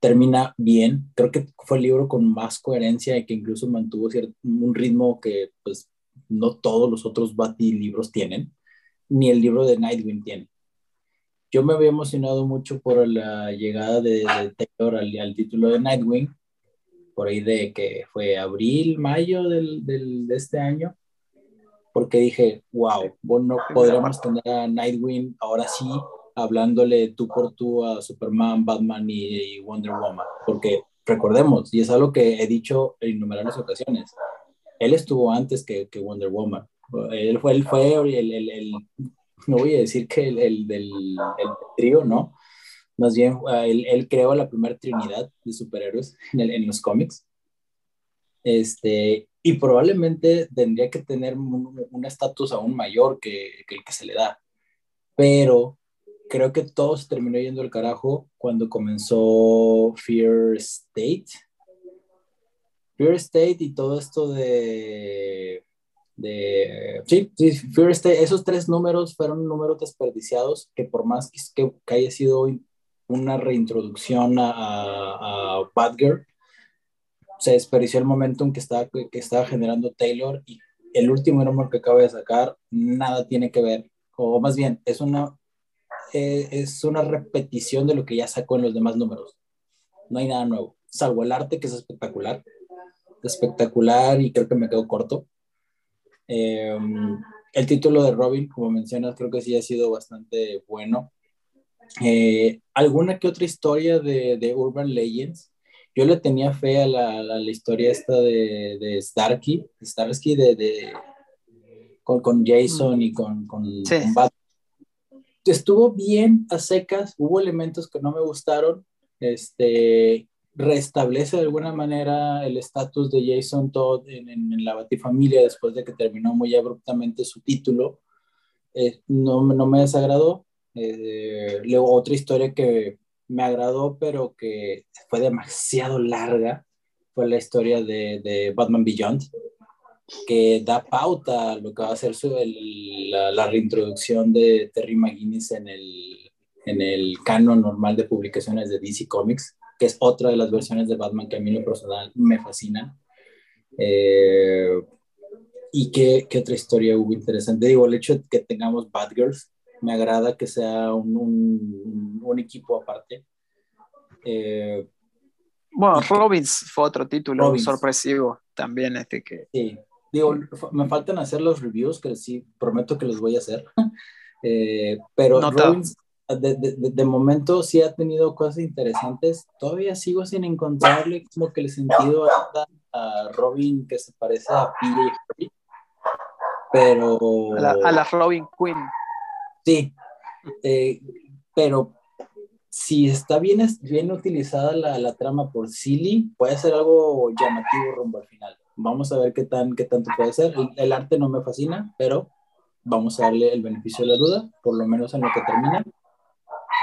termina bien. Creo que fue el libro con más coherencia y que incluso mantuvo cier- un ritmo que pues no todos los otros Bati libros tienen, ni el libro de Nightwing tiene. Yo me había emocionado mucho por la llegada de, de Taylor al, al título de Nightwing, por ahí de que fue abril, mayo del, del- de este año, porque dije, wow, bueno, podríamos tener a Nightwing ahora sí hablándole tú por tú a Superman, Batman y, y Wonder Woman, porque recordemos, y es algo que he dicho en innumerables ocasiones, él estuvo antes que, que Wonder Woman. Él fue, él fue el, el, el no voy a decir que el, el del el trío, ¿no? Más bien, él, él creó la primera trinidad de superhéroes en, en los cómics. Este, y probablemente tendría que tener un estatus aún mayor que, el que se le da. Pero creo que todo se terminó yendo al carajo cuando comenzó Fear State. Fear State y todo esto de de sí, sí, Fear State, esos tres números fueron números desperdiciados que por más que, que haya sido una reintroducción a, a, a Batgirl, se desperdició el momentum que estaba, que estaba generando Taylor y el último número que acaba de sacar nada tiene que ver, o más bien, es una, eh, es una repetición de lo que ya sacó en los demás números. No hay nada nuevo, salvo el arte que es espectacular, espectacular y creo que me quedo corto eh, el título de Robin, como mencionas, creo que sí ha sido bastante bueno. Eh, ¿Alguna que otra historia de, de, Urban Legends? Yo le tenía fe a la, la historia esta de, de Starkey, Starkey de, de con, con, Jason y con, con, sí. con Batman. Estuvo bien a secas, hubo elementos que no me gustaron, este, restablece de alguna manera el estatus de Jason Todd en, en, en, la Batifamilia después de que terminó muy abruptamente su título. Eh, no, no, me desagradó. Eh, luego otra historia que me agradó, pero que fue demasiado larga, fue la historia de, de Batman Beyond, que da pauta a lo que va a ser la, la, reintroducción de Terry McGuinness en el, en el canon normal de publicaciones de DC Comics que es otra de las versiones de Batman que a mí lo personal me fascina. Eh, ¿Y qué, qué, otra historia hubo interesante? Digo, el hecho de que tengamos Batgirls, me agrada que sea un, un, un equipo aparte. Eh, bueno, Robins fue otro título Robins. sorpresivo también, este que... Sí, digo, me faltan hacer los reviews, que sí, prometo que los voy a hacer. (laughs) Eh, pero no Robins, de, de, de, momento sí ha tenido cosas interesantes. Todavía sigo sin encontrarle como que el sentido a, a Robin que se parece a PJ. Pero. A la, a la, Robin Queen. Sí. Eh, pero si está bien, bien utilizada la, la, trama por Silly, puede ser algo llamativo rumbo al final. Vamos a ver qué, tan, qué tanto puede ser. El, el arte no me fascina, pero vamos a darle el beneficio de la duda, por lo menos en lo que termina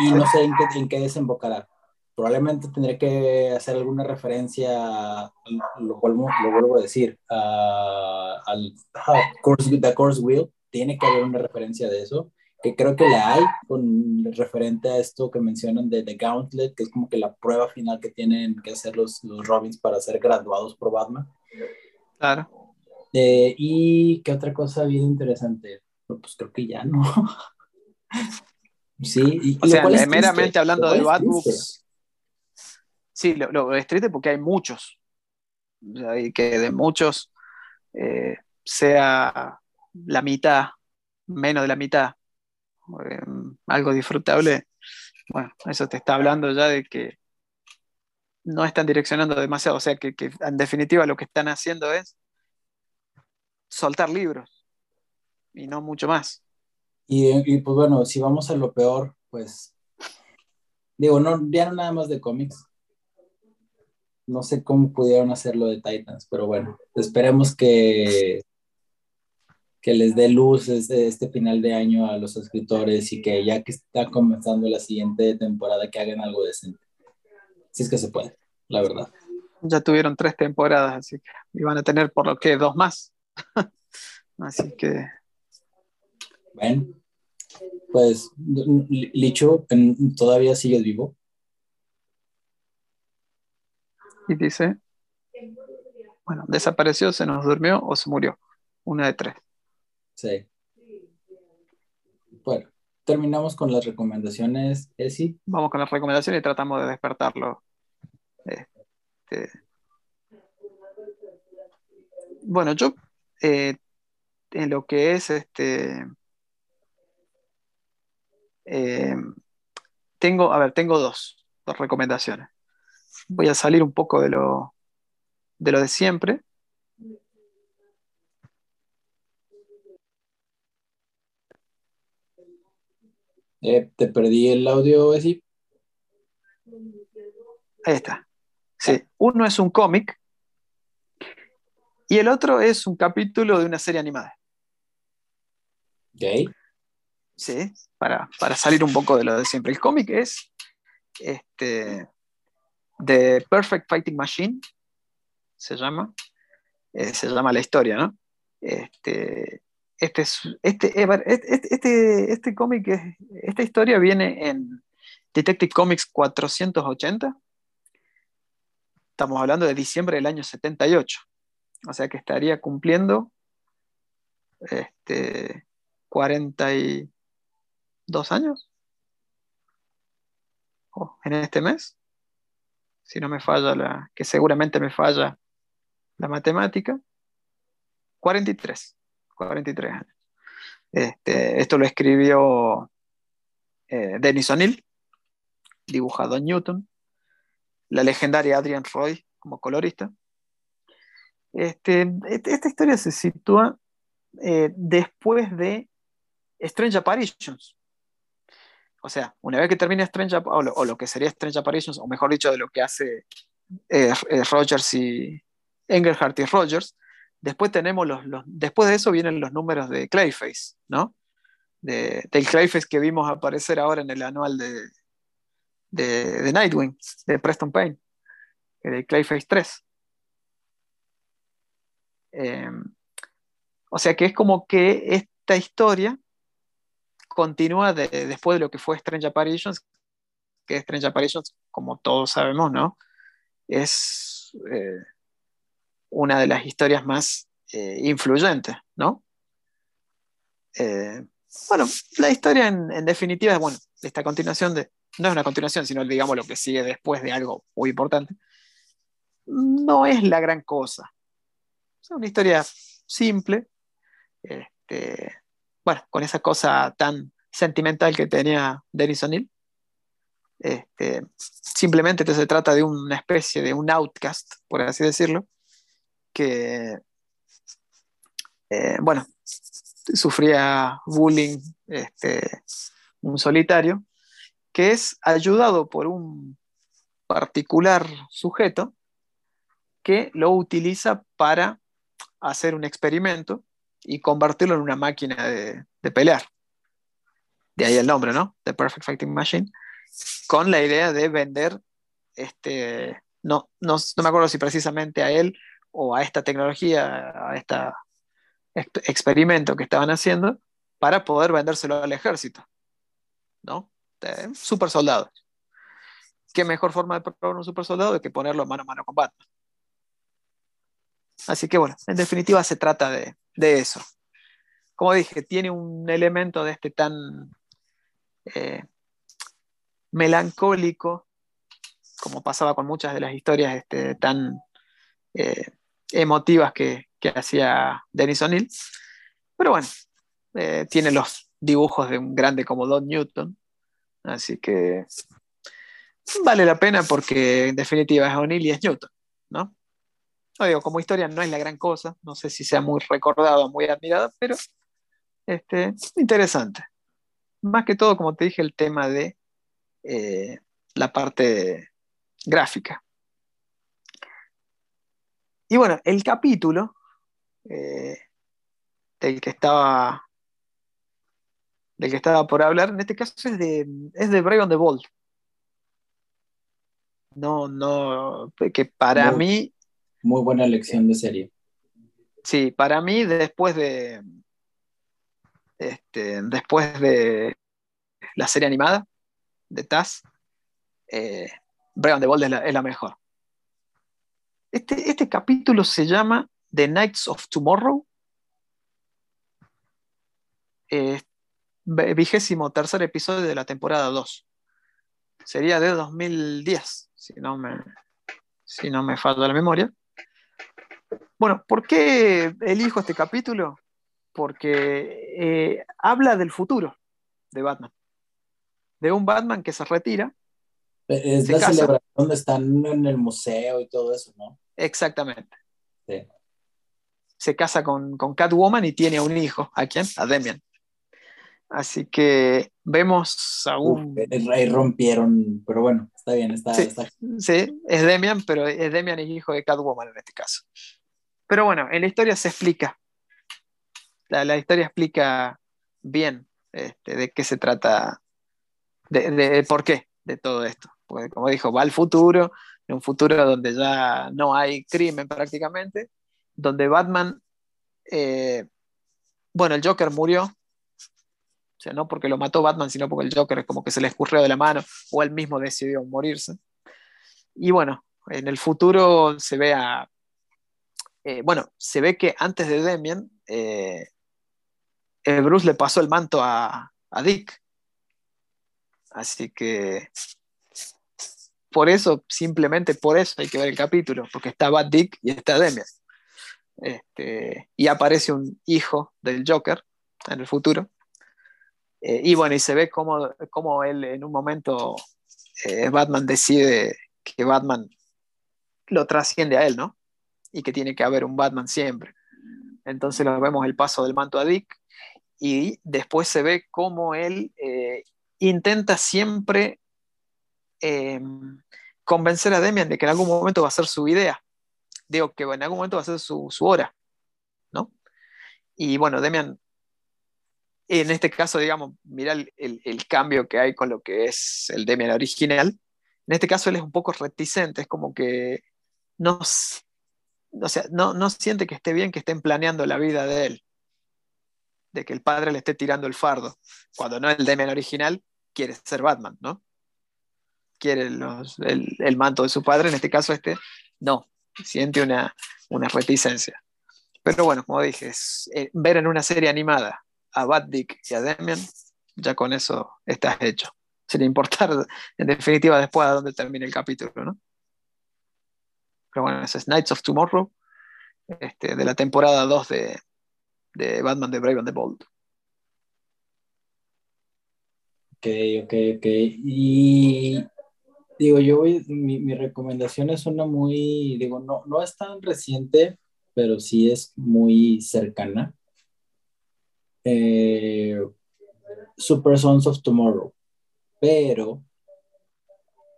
y no sé en qué, en qué desembocará. Probablemente tendré que hacer alguna referencia, lo vuelvo, lo vuelvo a decir, al course, The Course Wheel. Tiene que haber una referencia de eso, que creo que la hay con referente a esto que mencionan de The Gauntlet, que es como que la prueba final que tienen que hacer los, los Robins para ser graduados por Batman. Claro. Eh, y qué otra cosa bien interesante. Pues creo que ya no. (laughs) Sí, y, o sea, es meramente triste, hablando de books. Sí, lo, lo, es triste porque hay muchos. O sea, y que de muchos eh, sea la mitad, menos de la mitad, eh, algo disfrutable. Bueno, eso te está hablando ya de que no están direccionando demasiado. O sea, que, en definitiva lo que están haciendo es soltar libros y no mucho más. Y, y, pues bueno, si vamos a lo peor, pues digo, no, ya nada más de cómics. No sé cómo pudieron hacerlo de Titans, pero bueno, esperemos que, que les dé luz este, este final de año a los escritores y que ya que está comenzando la siguiente temporada, que hagan algo decente. Si es que se puede, la verdad. Ya tuvieron tres temporadas, así que iban a tener por lo que dos más. (laughs) así que bueno, pues Licho, ¿todavía sigues vivo? Y dice, bueno, desapareció, se nos durmió o se murió. Una de tres. Sí. Bueno, terminamos con las recomendaciones, Esi. Vamos con las recomendaciones y tratamos de despertarlo. Este... Bueno, yo eh, en lo que es este eh, tengo, a ver, tengo dos, dos recomendaciones. Voy a salir un poco de lo de, lo de siempre. Eh, te perdí el audio, Esi. Ahí está. Sí, uno es un cómic y el otro es un capítulo de una serie animada. Ok. Sí, para, para salir un poco de lo de siempre. El cómic es este, The Perfect Fighting Machine, se llama. Eh, se llama la historia, ¿no? Este, este, es- este, Ever- este, este, este cómic, es- esta historia viene en Detective Comics 480. Estamos hablando de diciembre del año 78. O sea que estaría cumpliendo este, 42 años Oh, en este mes. Si no me falla la, que seguramente me falla la matemática. 43. 43 años. Este, esto lo escribió eh, Dennis O'Neill, dibujado Newton, la legendaria Adrian Roy como colorista. Este, este- esta historia se sitúa eh, después de Strange Apparitions. O sea, una vez que termina Strange o lo, o lo que sería Strange Apparitions, o mejor dicho, de lo que hace eh, eh, Rogers y Engelhardt y Rogers, después tenemos los, después de eso vienen los números de Clayface, ¿no? De- del Clayface que vimos aparecer ahora en el anual de, de, de Nightwing, de Preston Payne, de Clayface 3. Eh, o sea que es como que esta historia continúa de- después de lo que fue Strange Apparitions, que Strange Apparitions, como todos sabemos, ¿no? Es eh, una de las historias más eh, influyentes, ¿no? Eh, bueno, la historia en, definitiva bueno, esta continuación de, no es una continuación, sino digamos lo que sigue después de algo muy importante, no es la gran cosa. Es una historia simple, este, bueno, con esa cosa tan sentimental que tenía Dennis O'Neill. Este, simplemente te se trata de una especie de un outcast, por así decirlo, que, eh, bueno, sufría bullying, este, un solitario, que es ayudado por un particular sujeto que lo utiliza para hacer un experimento y convertirlo en una máquina de, de pelear. De ahí el nombre, ¿no? The Perfect Fighting Machine, con la idea de vender, este, no, no, no me acuerdo si precisamente a él o a esta tecnología, a este experimento que estaban haciendo, para poder vendérselo al ejército, ¿no? De super soldados. ¿Qué mejor forma de probar un super soldado que ponerlo mano a mano con Batman? Así que bueno, en definitiva se trata de, de eso. Como dije, tiene un elemento de este tan eh, melancólico, como pasaba con muchas de las historias este, tan eh, emotivas que, que, hacía Dennis O'Neill. Pero bueno, eh, tiene los dibujos de un grande como Don Newton, así que vale la pena porque en definitiva es O'Neill y es Newton, ¿no? Digo, como historia no es la gran cosa, no sé si sea muy recordada o muy admirada, pero este, interesante. Más que todo, como te dije, el tema de eh, la parte gráfica. Y bueno, el capítulo eh, del que estaba del que estaba por hablar, en este caso es de, es de Brave on the Bold. No, no, que para muy, mí. Muy buena elección de serie. Sí, para mí, después de. Este, después de la serie animada de Taz, eh, Brave on the Bold es la, es la mejor. Este, este, capítulo se llama The Nights of Tomorrow. Eh, vigésimo tercer episodio de la temporada 2. Sería de 2010, si no me, si no me falla la memoria. Bueno, ¿por qué elijo este capítulo? Porque eh, habla del futuro de Batman. De un Batman que se retira. Es se la casa. celebración donde están en el museo y todo eso, ¿no? Exactamente. Sí. se casa con, con Catwoman y tiene un hijo. ¿A quién? A Demian. Así que vemos a un... ahí rompieron, pero bueno, está bien, está, sí, sí, es Demian, pero es Demian y hijo de Catwoman en este caso. Pero bueno, en la historia se explica. La, la historia explica bien este, de qué se trata, de, de, por qué de todo esto. Porque como dijo, va al futuro, en un futuro donde ya no hay crimen prácticamente, donde Batman, eh, bueno, el Joker murió, o sea, no porque lo mató Batman, sino porque el Joker como que se le escurrió de la mano o él mismo decidió morirse. Y bueno, en el futuro se ve a... Eh, bueno, se ve que antes de Demian, eh, Bruce le pasó el manto a, a, Dick. Así que por eso, simplemente por eso hay que ver el capítulo, porque está Dick y está Demian. Este, y aparece un hijo del Joker en el futuro. Eh, y bueno, y se ve como, como él en un momento, eh, Batman decide que Batman lo trasciende a él, ¿no? Y que tiene que haber un Batman siempre. Entonces lo vemos el paso del manto a Dick y después se ve cómo él eh, intenta siempre convencer a Demian de que en algún momento va a ser su idea. Digo que en algún momento va a ser su, su hora, ¿no? Y bueno, Demian en este caso, digamos, mira el, el, cambio que hay con lo que es el Demian original. En este caso él es un poco reticente, es como que no, no, no siente que esté bien que estén planeando la vida de él, de que el padre le esté tirando el fardo, cuando no el Demian original quiere ser Batman, ¿no? Quiere los, el, el, manto de su padre, en este caso este no, siente una, una reticencia. Pero bueno, como dije, es, eh, ver en una serie animada a Bad Dick y a Demian, ya con eso estás hecho. Sin importar, en definitiva, después a dónde termine el capítulo, ¿no? Pero bueno, ese es Nights of Tomorrow, este, de la temporada 2 de, de Batman de Brave and the Bold. Ok, ok, ok. Y digo, yo voy, mi, mi, recomendación es una muy, digo, no, no es tan reciente, pero sí es muy cercana eh, Super Sons of Tomorrow, pero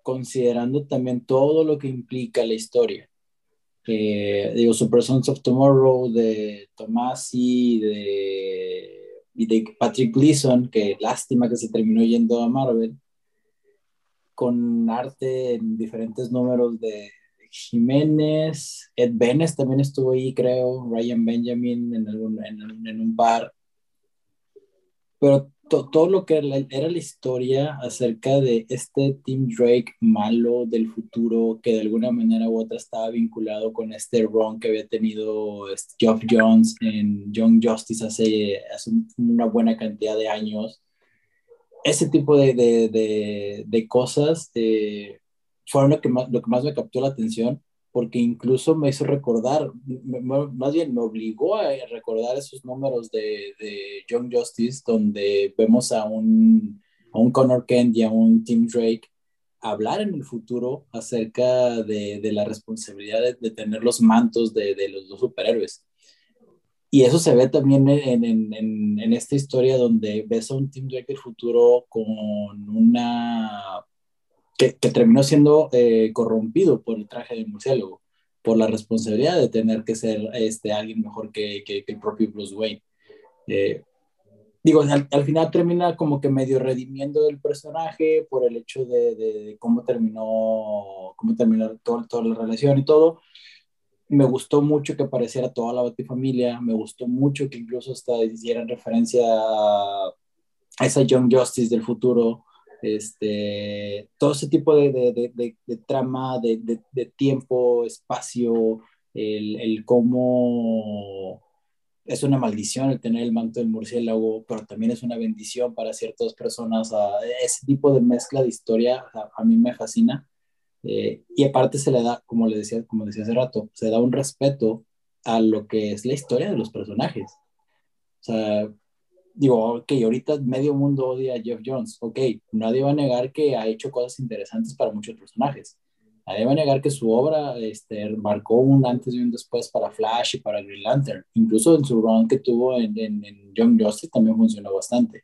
considerando también todo lo que implica la historia. Eh, digo, Super Sons of Tomorrow de Tomasi de, y de Patrick Gleason, que lástima que se terminó yendo a Marvel, con arte en diferentes números de Jiménez, Ed Benes también estuvo ahí, creo, Ryan Benjamin en, algún, en, en un par pero todo lo que era la historia acerca de este Tim Drake malo del futuro que de alguna manera u otra estaba vinculado con este run que había tenido este, Geoff Jones en Young Justice hace, hace una buena cantidad de años. Ese tipo de, de, de, cosas eh, fueron lo que, más, lo que más me captó la atención porque incluso me hizo recordar, más bien me obligó a recordar esos números de, de Young Justice, donde vemos a un, a un Connor Kent y a un Tim Drake hablar en el futuro acerca de, de la responsabilidad de, tener los mantos de, de, los dos superhéroes. Y eso se ve también en, esta historia donde ves a un Tim Drake del futuro con una que, terminó siendo eh, corrompido por el traje de murciélago, por la responsabilidad de tener que ser este, alguien mejor que, el propio Bruce Wayne. Eh, digo, al, al, final termina como que medio redimiendo el personaje por el hecho de, de, cómo terminó, cómo terminó toda la relación y todo. Me gustó mucho que apareciera toda la Batifamilia, me gustó mucho que incluso hasta hicieran referencia a esa Young Justice del futuro, este, todo ese tipo de, de, de, trama, de, tiempo, espacio, el, el, cómo es una maldición el tener el manto del murciélago, pero también es una bendición para ciertas personas. ese tipo de mezcla de historia a, mí me fascina. Eh, y aparte se le da, como le decía, como decía hace rato, se da un respeto a lo que es la historia de los personajes. O sea, digo, ok, ahorita medio mundo odia a Jeff Jones, ok, nadie va a negar que ha hecho cosas interesantes para muchos personajes, Nadie va a negar que su obra este, marcó un antes y un después para Flash y para Green Lantern. Incluso en su run que tuvo en, en, en Young Justice también funcionó bastante.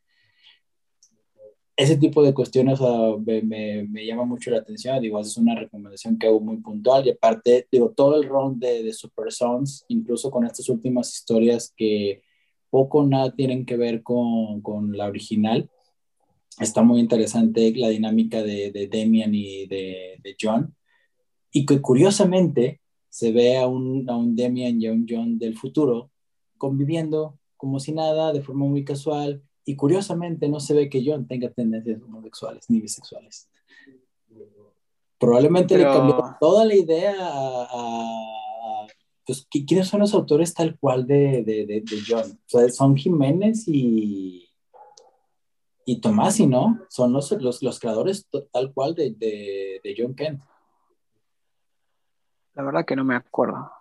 Ese tipo de cuestiones me, me, llama mucho la atención. Digo, es una recomendación que hago muy puntual. Y aparte, digo, todo el run de, de Super Sons, incluso con estas últimas historias que poco o nada tienen que ver con, con la original, está muy interesante la dinámica de, de Damian y de, de John y que curiosamente se ve a un, a un Demian y a un John del futuro conviviendo como si nada, de forma muy casual, y curiosamente no se ve que John tenga tendencias homosexuales ni bisexuales. Probablemente le cambió toda la idea a, pues, ¿quiénes son los autores tal cual de, de, de, de John? O sea, son Jiménez y, y Tomasi, ¿no? Son los, los, los creadores tal cual de, de John Kent. La verdad que no me acuerdo.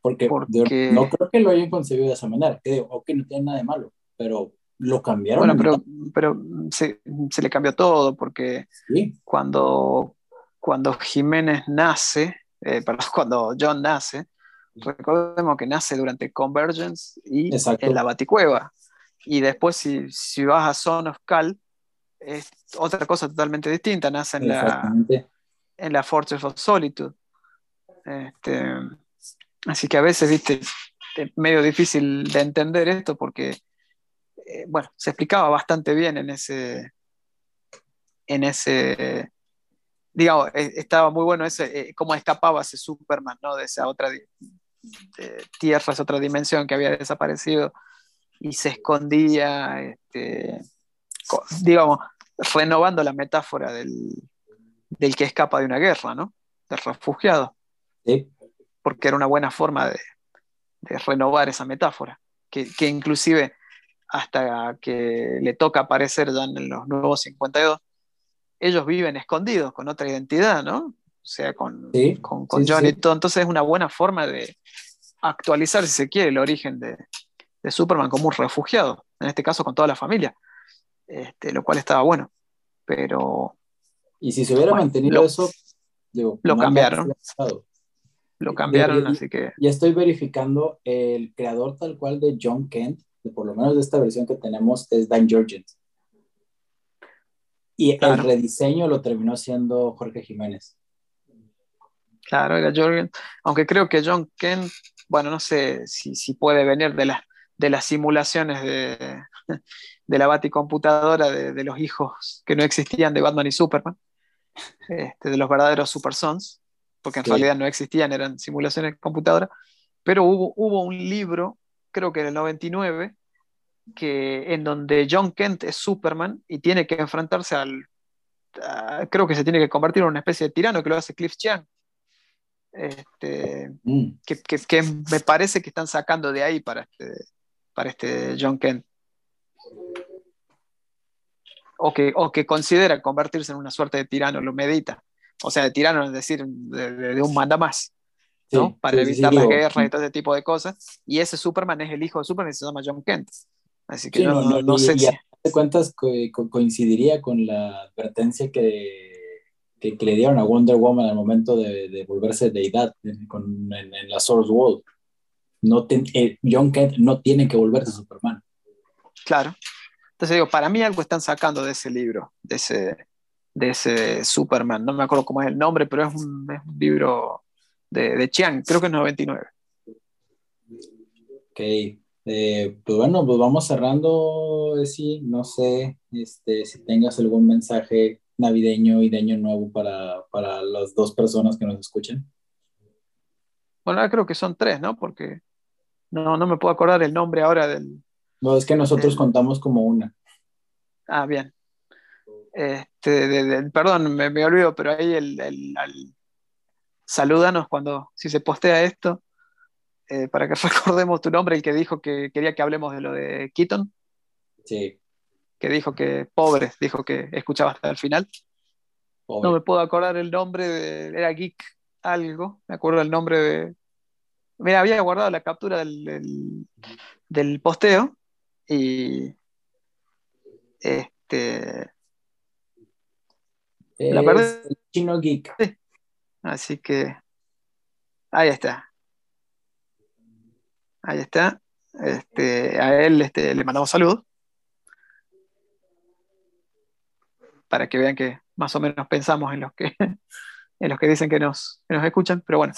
Porque, Porque... no creo que lo hayan concebido de esa manera. Que digo, ok, no tiene nada de malo, pero lo cambiaron. Bueno, pero, pero se, se, le cambió todo porque sí. cuando, cuando Jiménez nace, eh, (laughs) perdón, cuando John nace, recordemos que nace durante Convergence y Exacto. en la Baticueva. Y después, si, si vas a Son of Cal, es otra cosa totalmente distinta. Nace en la, en la Fortress of Solitude. Este, así que a veces, viste, es medio difícil de entender esto porque, eh, bueno, se explicaba bastante bien en ese, en ese, digamos, estaba muy bueno ese, eh, cómo escapaba ese Superman, ¿no? De esa otra tierra, esa otra dimensión que había desaparecido y se escondía, este, digamos, renovando la metáfora del, del que escapa de una guerra, ¿no? Del refugiado. Sí. Porque era una buena forma de, de renovar esa metáfora, que, que, inclusive hasta que le toca aparecer ya en los nuevos 52, ellos viven escondidos con otra identidad, ¿no? O sea, con, sí, con, con sí, John y todo. Entonces es una buena forma de actualizar, si se quiere, el origen de, de Superman como un refugiado, en este caso con toda la familia, este, lo cual estaba bueno. Pero y si se hubiera bueno, mantenido lo, eso, digo, lo cambiaron. Lo lo cambiaron, y, así que. Ya estoy verificando el creador tal cual de John Kent, por lo menos de esta versión que tenemos, es Dan Jurgens. Y claro. el rediseño lo terminó haciendo Jorge Jiménez. Claro, era Jurgens. Aunque creo que John Kent, bueno, no sé si, si puede venir de, la, de las simulaciones de, (laughs) de la baticomputadora de, de, los hijos que no existían de Batman y Superman, este, de los verdaderos Super Sons, porque en sí. realidad no existían, eran simulaciones de computadora, pero hubo, hubo un libro, creo que en el 99, que, en donde John Kent es Superman y tiene que enfrentarse al, a, creo que se tiene que convertir en una especie de tirano que lo hace Cliff Chiang. Este, mm. que, que, que, me parece que están sacando de ahí para este, para este John Kent. O que, o que considera convertirse en una suerte de tirano, lo medita. O sea, de tirano, es decir, de, de, de un manda más. ¿No? Sí, para sí, evitar sí, las guerras y todo ese tipo de cosas. Y ese Superman es el hijo de Superman y se llama John Kent. Así que no, no, no, y, sé y de cuentas co co coincidiría con la advertencia que, que, que, le dieron a Wonder Woman al momento de, de volverse deidad con, en, en, la Source World. No eh, John Kent no tiene que volverse Superman. Claro. Entonces digo, para mí algo están sacando de ese libro, de ese, de ese Superman. No me acuerdo cómo es el nombre, pero es un, es un libro de, de Chiang, creo que es 99. Ok, eh, pues bueno, pues vamos cerrando, sí, no sé este, si tengas algún mensaje navideño y de año nuevo para, para las dos personas que nos escuchen. Bueno, creo que son tres, ¿no? Porque no, no me puedo acordar el nombre ahora del... No, es que nosotros del... contamos como una. Ah, bien. Este, de, de, perdón, me, me, olvido, pero ahí el, el, el, salúdanos cuando, si se postea esto, eh, para que (laughs) recordemos tu nombre, el que dijo que quería que hablemos de lo de Keaton. Sí. Que dijo que, pobre, dijo que escuchaba hasta el final. Pobre. No me puedo acordar el nombre, de, era Geek algo, me acuerdo el nombre de... Mira, había guardado la captura del, del, del posteo y este ¿La Es perdés? el Chino Geek. Así que ahí está. Ahí está. Este, a él este, le mandamos saludos. Para que vean que más o menos pensamos en los que, (laughs) en los que dicen que nos, que nos escuchan. Pero bueno,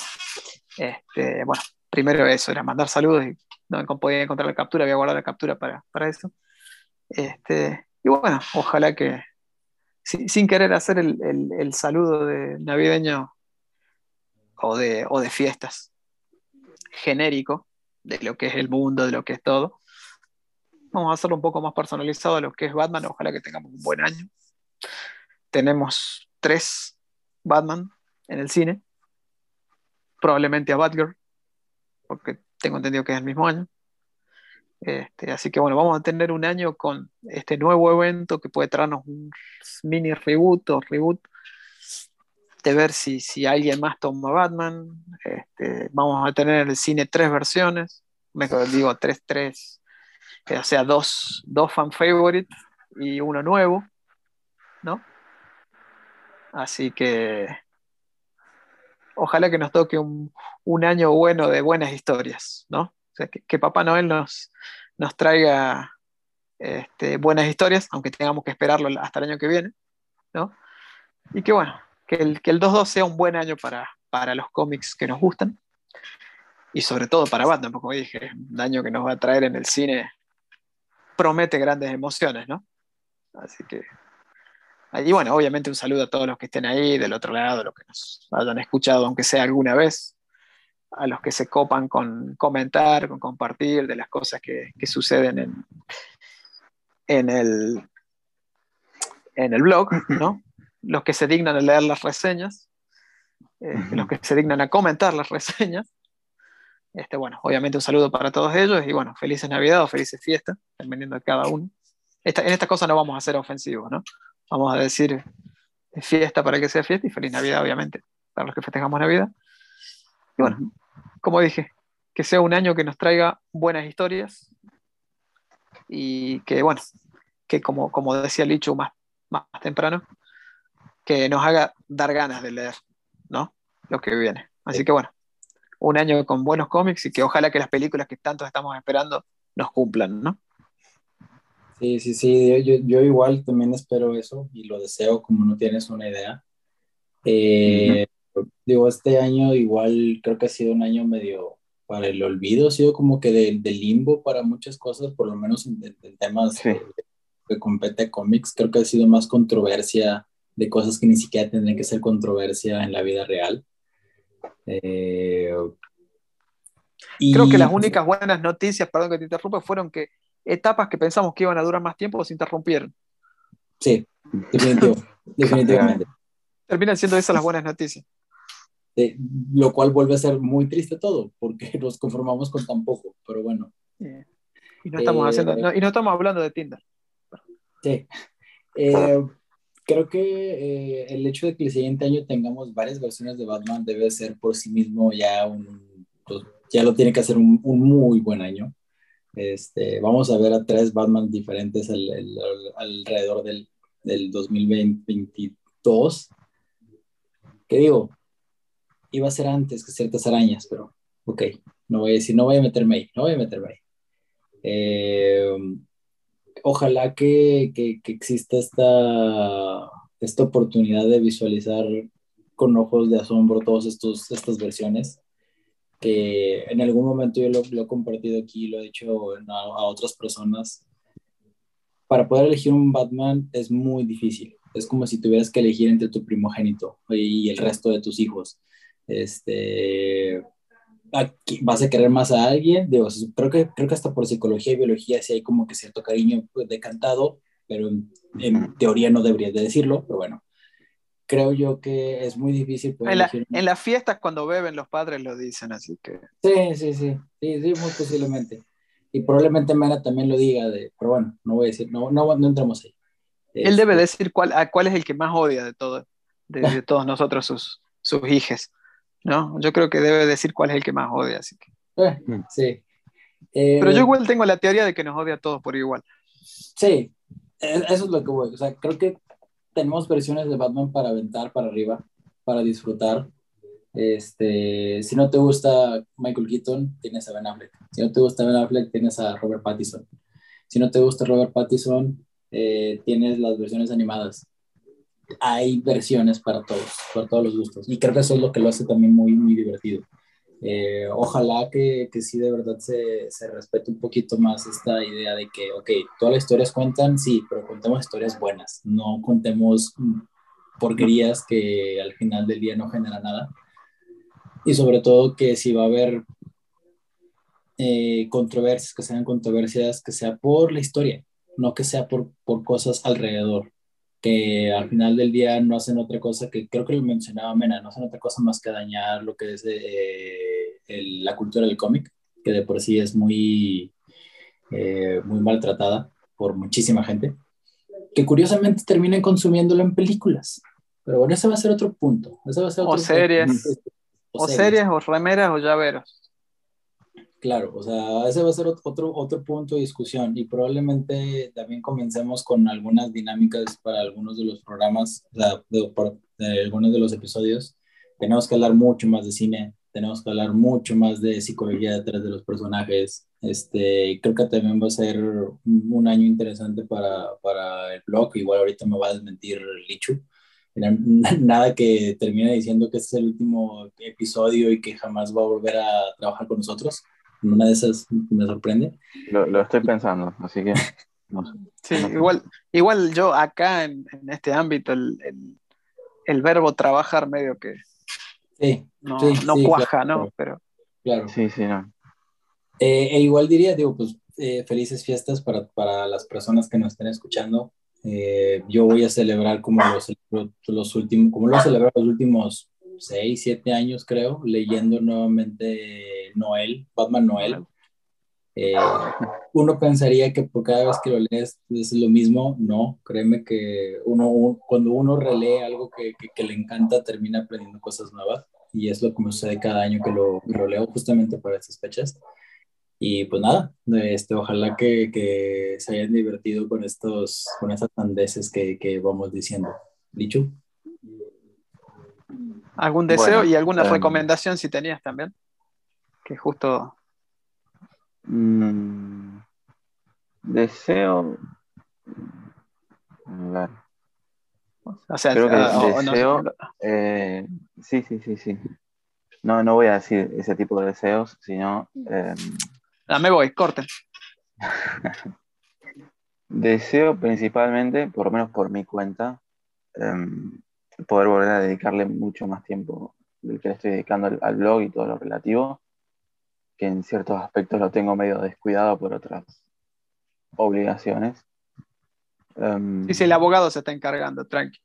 este, bueno, primero eso, era mandar saludos y no podía encontrar la captura, había guardado la captura para, para eso. Este, y bueno, ojalá que sin, sin querer hacer el, el- el saludo de navideño o de, o de fiestas genérico de lo que es el mundo, de lo que es todo. Vamos a hacerlo un poco más personalizado a lo que es Batman. Ojalá que tengamos un buen año. Tenemos tres Batman en el cine. Probablemente a Batgirl, porque tengo entendido que es el mismo año. Este, así que bueno, vamos a tener un año con este nuevo evento que puede traernos un mini reboot o reboot de ver si, si alguien más toma Batman. Este, vamos a tener en el cine tres versiones, mejor digo, tres, tres, o sea, dos, dos fan favorite y uno nuevo, ¿no? Así que ojalá que nos toque un, un año bueno de buenas historias, ¿no? O sea, que, que Papá Noel nos, nos traiga este, buenas historias, aunque tengamos que esperarlo hasta el año que viene, ¿no? Y que bueno, que el, que el 2-2 sea un buen año para, para los cómics que nos gustan y sobre todo para Batman, como dije, un año que nos va a traer en el cine, promete grandes emociones, ¿no? Así que, y bueno, obviamente un saludo a todos los que estén ahí del otro lado, los que nos hayan escuchado, aunque sea alguna vez, a los que se copan con comentar, con compartir de las cosas que, que suceden en, en, el, en el blog, ¿no? Los que se dignan a leer las reseñas, eh, los que se dignan a comentar las reseñas. Este, bueno, obviamente un saludo para todos ellos y bueno, felices Navidad o felices fiestas, dependiendo de cada uno. Esta, en esta cosa no vamos a ser ofensivos, ¿no? Vamos a decir fiesta para que sea fiesta y feliz Navidad, obviamente, para los que festejamos Navidad. Y bueno, como dije, que sea un año que nos traiga buenas historias y que, bueno, que como, como decía Licho más, más temprano, que nos haga dar ganas de leer, ¿no? Lo que viene. Así que bueno, un año con buenos cómics y que ojalá que las películas que tanto estamos esperando nos cumplan, ¿no? Sí, sí, sí, yo, yo igual también espero eso y lo deseo como no tienes una idea. Eh, Digo, este año igual creo que ha sido un año medio para el olvido, ha sido como que de, de limbo para muchas cosas, por lo menos en, en temas Sí. de- que compete a cómics, creo que ha sido más controversia de cosas que ni siquiera tendrían que ser controversia en la vida real. Eh, y- Creo que las únicas buenas noticias, perdón que te interrumpa, fueron que etapas que pensamos que iban a durar más tiempo se interrumpieron. Sí, definitivo, (laughs) definitivamente. Terminan siendo esas las buenas noticias. Eh, lo cual vuelve a ser muy triste todo, porque (laughs) nos conformamos con tan poco, pero bueno. Eh, Y no estamos Eh, haciendo, no- y no estamos hablando de Tinder. Sí. Eh, creo que eh, el hecho de que el siguiente año tengamos varias versiones de Batman debe ser por sí mismo ya un, pues, ya lo tiene que hacer un, un muy buen año. Este, vamos a ver a tres Batman diferentes al- al- al- alrededor del, del 2022. ¿Qué digo? Iba a ser antes que ciertas arañas, pero ok, no voy a decir, no voy a meterme ahí, no voy a meterme ahí. Eh, ojalá que, que, exista esta, esta oportunidad de visualizar con ojos de asombro todas estas versiones, que en algún momento yo lo, he compartido aquí, lo he dicho a, a otras personas. Para poder elegir un Batman es muy difícil. Es como si tuvieras que elegir entre tu primogénito y el resto de tus hijos. Este, vas a querer más a alguien, digo, creo que, creo que hasta por psicología y biología sí hay como que cierto cariño pues, decantado, pero en, en teoría no deberías de decirlo, pero bueno, creo yo que es muy difícil poder En, la- elegir- en las fiestas cuando beben los padres lo dicen, así que Sí, sí, sí, sí, sí, muy posiblemente. Y probablemente Mena también lo diga, de, pero bueno, no voy a decir, no, no, no entramos ahí. él debe Este, decir cuál, a cuál es el que más odia de, todo, de, de todos nosotros, sus, sus hijes. ¿No? Yo creo que debe decir cuál es el que más odia. Así que. eh, sí. Eh, Pero yo igual tengo la teoría de que nos odia a todos por igual. Sí, e- eso es lo que voy. O sea, creo que tenemos versiones de Batman para aventar para arriba, para disfrutar. Este, si no te gusta Michael Keaton, tienes a Ben Affleck. Si no te gusta Ben Affleck, tienes a Robert Pattinson. Si no te gusta Robert Pattinson, eh, tienes las versiones animadas. Hay versiones para todos, para todos los gustos. Y creo que eso es lo que lo hace también muy, muy divertido. Eh, ojalá que, que, sí de verdad se, se, respete un poquito más esta idea de que, ok, todas las historias cuentan, sí, pero contemos historias buenas, no contemos porquerías que al final del día no generan nada. Y sobre todo que si va a haber eh, controversias, que sean controversias, que sea por la historia, no que sea por, por cosas alrededor que al final del día no hacen otra cosa que creo que lo mencionaba Mena, no hacen otra cosa más que dañar lo que es eh, la cultura del cómic, que de por sí es muy, eh, muy maltratada por muchísima gente, que curiosamente terminen consumiéndolo en películas. Pero bueno, ese va a ser otro punto. Ese va a ser otro o, series. O, o series, o remeras, o llaveros. Claro, o sea, ese va a ser otro, otro punto de discusión y probablemente también comencemos con algunas dinámicas para algunos de los programas, algunos de los episodios. Tenemos que hablar mucho más de cine, tenemos que hablar mucho más de psicología detrás de los personajes. Este, creo que también va a ser un año interesante para, para el blog, igual ahorita me va a desmentir Lichu. (laughs) Nada que termine diciendo que este es el último episodio y que jamás va a volver a trabajar con nosotros una de esas me sorprende. Lo, estoy pensando, así que no sé. (laughs) Sí, igual, igual yo acá en, este ámbito, el, el, verbo trabajar medio que sí, no, no cuaja, ¿no? Pero, claro. Sí, sí, no. Eh, e igual diría, digo, pues eh, felices fiestas para, para, las personas que nos estén escuchando. Eh, yo voy a celebrar como los, los últimos, como lo he los últimos 6, 7 años, creo, leyendo nuevamente Noel, Batman Noel. Eh, uno pensaría que por cada vez que lo lees es lo mismo, no, créeme que uno, cuando uno relee algo que, que, le encanta termina aprendiendo cosas nuevas y es lo que me sucede cada año que lo, lo leo justamente para estas fechas. Y pues nada, este, ojalá que, que se hayan divertido con, estos, con estas sandeces que, que vamos diciendo. Dicho algún deseo y alguna em, recomendación si tenías también. Que justo. Mm, deseo. A O sea, Creo que ah, deseo. Eh, sí, sí, sí, sí. No, no voy a decir ese tipo de deseos, sino. Eh, me voy, corten. (laughs) deseo principalmente, por lo menos por mi cuenta, em, poder volver a dedicarle mucho más tiempo del que le estoy dedicando al, blog y todo lo relativo, que en ciertos aspectos lo tengo medio descuidado por otras obligaciones. Um, sí, el abogado se está encargando, tranqui.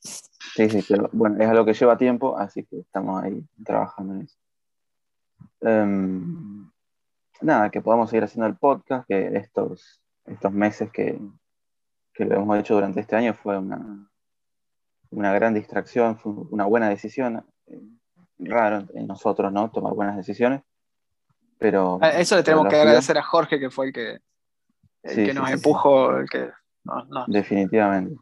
Sí, sí, pero bueno, es algo que lleva tiempo, así que estamos ahí trabajando en eso. Em, nada, que podamos seguir haciendo el podcast, que estos, estos meses que, que lo hemos hecho durante este año fue una, una gran distracción, fue una buena decisión. Eh, raro en nosotros, ¿no? Tomar buenas decisiones. Pero. Eso le tenemos que agradecer a Jorge, que fue el que, el que nos empujó, el que. Definitivamente.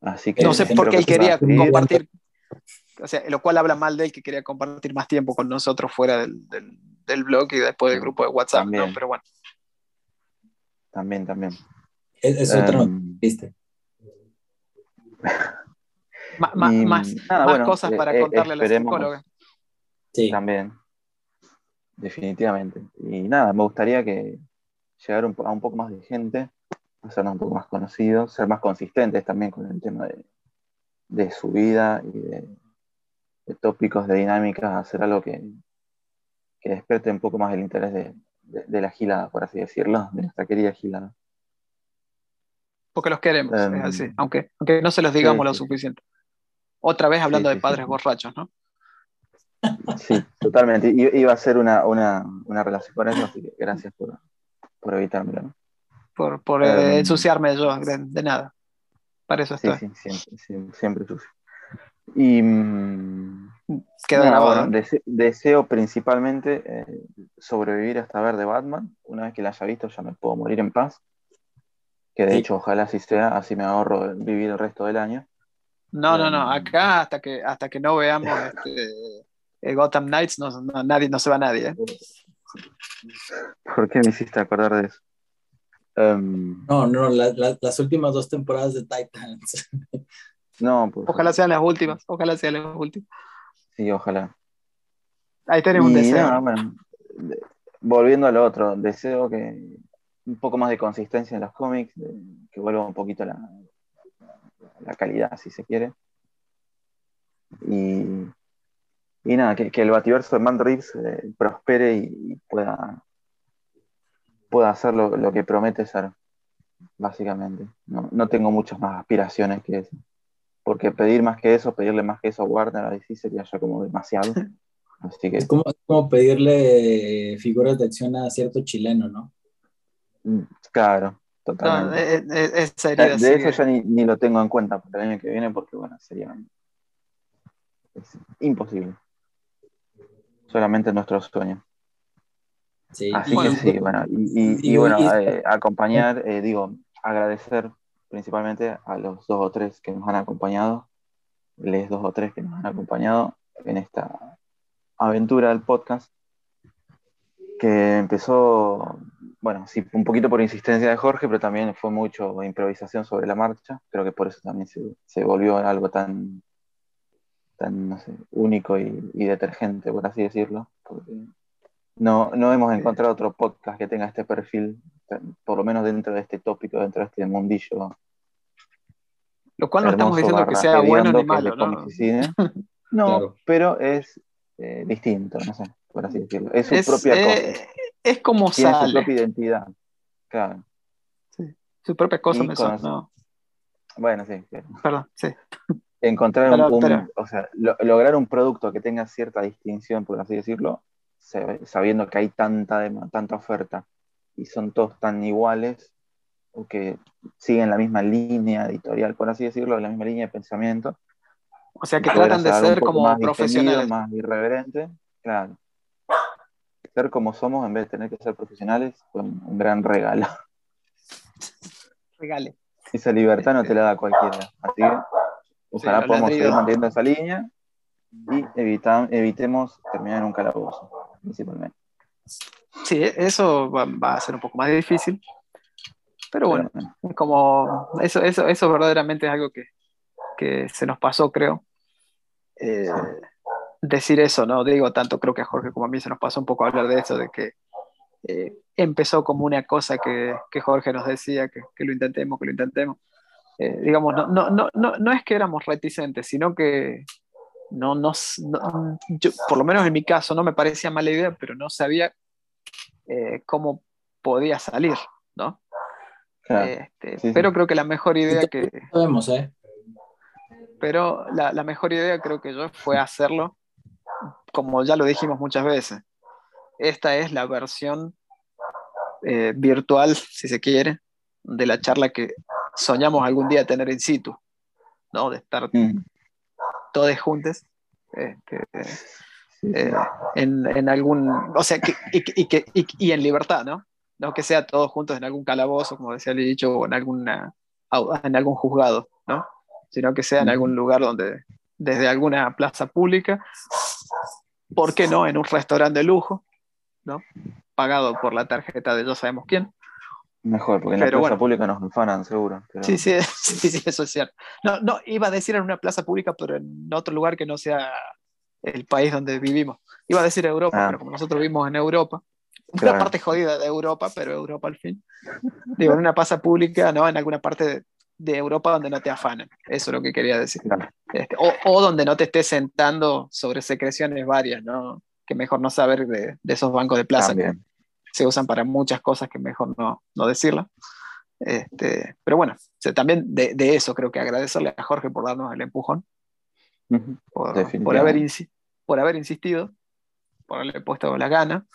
Así que. No sé por qué él quería compartir. O sea, lo cual habla mal de él que quería compartir más tiempo con nosotros fuera del, del, blog y después del grupo de WhatsApp, ¿no? Pero bueno. También, también. Es, otro, um, ¿viste? Más, cosas para eh, contarle a la psicóloga. Sí. También. Definitivamente. Y nada, me gustaría que llegar a un poco más de gente, hacernos un poco más conocidos, ser más consistentes también con el tema de, su vida y de, tópicos, de dinámicas, hacer algo que, que despierte un poco más el interés de, la gilada, por así decirlo, de nuestra querida gilada porque los queremos, em, así, aunque, aunque no se los digamos lo suficiente. Otra vez hablando de padres borrachos, ¿no? Sí, totalmente. Iba a ser una, relación con eso, así que gracias por, por evitármelo. Por, por eh, em, ensuciarme yo, de, nada. Para eso estoy. Sí, sí, siempre, siempre, sucio. Y. Mm, Queda grabado. deseo principalmente eh, sobrevivir hasta ver de Batman. Una vez que la haya visto, ya me puedo morir en paz. Que de Sí. hecho, ojalá así sea, así me ahorro vivir el resto del año. No, no, no. Um, Acá hasta que, hasta que no veamos este, el Gotham Knights, no, no- nadie, no se va nadie. ¿eh? ¿Por qué me hiciste acordar de eso? Em, No, no, la- la- las últimas dos temporadas de Titans. (laughs) no, por Ojalá sean las últimas. Ojalá sean las últimas. Sí, ojalá. Ahí tenemos un deseo. nada, bueno, volviendo a lo otro, deseo que un poco más de consistencia en los cómics, de- que vuelva un poquito la, la calidad, si se quiere. Y, y nada, que, que el bativerso de Man Reeves eh, prospere y, y pueda, pueda hacer lo, lo que promete ser, básicamente. No, no tengo muchas más aspiraciones que eso. Porque pedir más que eso, pedirle más que eso a Warner a DC sería ya como demasiado. (laughs) Así que Es como, es como pedirle figuras de acción a cierto chileno, ¿no? Mm, Claro, totalmente. de eso ya ni, ni lo tengo en cuenta para el año que viene porque, bueno, sería es imposible. Solamente nuestro sueño. Sí. Así que sí, bueno, y, y- y y- bueno, y- eh, acompañar, eh, digo, agradecer principalmente a los dos o tres que nos han acompañado, les dos o tres que nos han acompañado en esta aventura del podcast, que empezó, bueno, sí, un poquito por insistencia de Jorge, pero también fue mucho improvisación sobre la marcha, creo que por eso también se, se volvió algo tan, tan, no sé, único y, y detergente, por así decirlo, porque no, no hemos encontrado otro podcast que tenga este perfil, por lo menos dentro de este tópico, dentro de este mundillo Lo cual no estamos diciendo que sea bueno ni malo, ¿no? cine. (laughs) No, Claro. pero es eh, distinto, no sé, por así decirlo. Es su Es, propia eh, cosa, es como tiene su sale. propia identidad. Claro. Su propia cosa Y me sonó. Bueno, sí. sí. Perdón, sí. Encontrar Pero- un, o sea, lo- lograr un producto que tenga cierta distinción, por así decirlo, sabiendo que hay tanta, tanta oferta y son todos tan iguales o que siguen la misma línea editorial, por así decirlo, la misma línea de pensamiento. O sea, que tratan de ser como más profesionales. más irreverente, claro. Ser como somos en vez de tener que ser profesionales fue un, gran regalo. (laughs) Regale. Esa libertad no te la da cualquiera. Así que ojalá los podamos seguir manteniendo esa línea y evita- evitemos terminar en un calabozo, principalmente. Sí, eso va, va a ser un poco más difícil. Pero bueno, Pero, como eso, eso, eso verdaderamente es algo que, que se nos pasó, creo. Eh, decir eso, ¿no? Digo, tanto creo que a Jorge como a mí se nos pasó un poco hablar de eso, de que eh, empezó como una cosa que, que Jorge nos decía, que, que lo intentemos, que lo intentemos. Eh, digamos, no, no, no, no, no es que éramos reticentes, sino que no, no, no- yo, por lo menos en mi caso, no me parecía mala idea, pero no sabía eh, cómo podía salir, ¿no? claro, Este, sí, sí. Pero creo que la mejor idea que, Sabemos, ¿eh? pero la, la mejor idea creo que yo fue hacerlo, como ya lo dijimos muchas veces. Esta es la versión eh, virtual, si se quiere, de la charla que soñamos algún día tener in situ, ¿no? De estar Mm, todos juntos. este, eh, en, en algún, o sea, que, y, que- y que- y- y en libertad, ¿no? No que sea todos juntos en algún calabozo, como decía el dicho, o en, alguna, en algún juzgado, ¿no? Sino que sea en Ujú. algún lugar donde, desde alguna plaza pública, ¿por qué no? En un restaurante de lujo, ¿no? Pagado por la tarjeta de yo sabemos quién. Mejor, porque en la plaza bueno. pública nos enfanan, seguro. pero- Sí, sí, (laughs) sí, sí, eso es cierto. No, no, iba a decir en una plaza pública, pero en otro lugar que no sea el país donde vivimos. Iba a decir Europa, Ah. pero como nosotros vivimos en Europa, una parte jodida de Europa, pero Europa al fin. Digo, en una plaza pública, ¿no? En alguna parte de, Europa donde no te afanen. Eso es lo que quería decir. Claro. Este, o, o donde no te estés sentando sobre secreciones varias, ¿no? Que mejor no saber de, de esos bancos de plaza que También. se usan para muchas cosas que mejor no, no decirlo. Este, pero bueno, o sea, también de, de eso creo que agradecerle a Jorge por darnos el empujón, por, por, haber, por haber insistido, por haberle puesto la gana,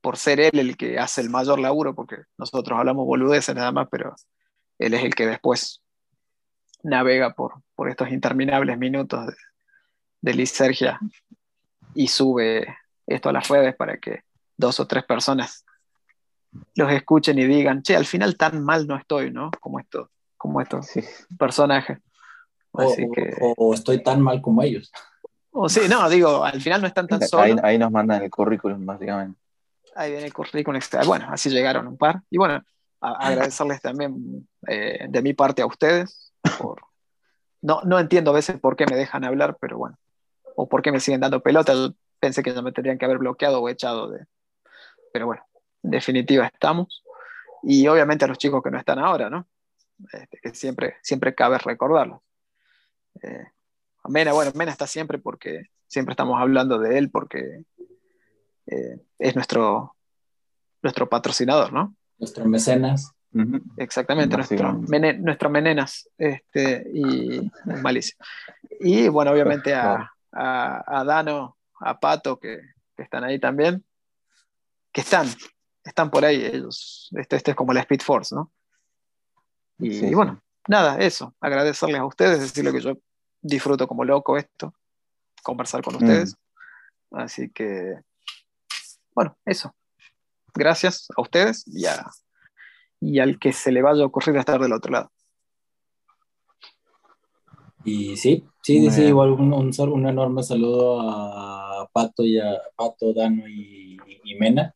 por ser él el que hace el mayor laburo, porque nosotros hablamos boludeces nada más, pero él es el que después navega por, por estos interminables minutos de, de lisergia y sube esto a las redes para que dos o tres personas los escuchen y digan, che, al final tan mal no estoy, ¿no? Como esto, como estos Sí. personajes. O, que, o- o estoy tan mal como ellos. o sí, no, digo, al final no están tan Ahí, solos. ahí nos mandan el currículum, básicamente. Ahí viene el currículum extra. Bueno, así llegaron un par. Y bueno, a- (clears throat) agradecerles también eh, de mi parte a ustedes. No, no entiendo a veces por qué me dejan hablar, pero bueno. O por qué me siguen dando pelota. Yo pensé que ya me tendrían que haber bloqueado o echado de. Pero bueno, en definitiva estamos. Y obviamente a los chicos que no están ahora, ¿no? Este, que siempre, siempre cabe recordarlos. Eh, Mena, bueno, Mena está siempre porque siempre estamos hablando de él porque eh, es nuestro, nuestro patrocinador, ¿no? Nuestro mecenas. Ujú. Exactamente, nuestro, Básicamente. mene- nuestro Menenas. Este, y malicia. Y bueno, obviamente a, a, a Dano, a Pato, que, que están ahí también, que están, están por ahí ellos. Este, este es como la Speed Force, ¿no? Y, Sí, sí. bueno, nada, eso, agradecerles a ustedes, decirles que yo disfruto como loco esto, conversar con ustedes. Así que, bueno, eso. Gracias a ustedes y, a- y al que se le vaya a ocurrir estar del otro lado. Y sí, sí, sí, bien. igual un, un, enorme saludo a Pato y a Pato, Dano y, y Mena,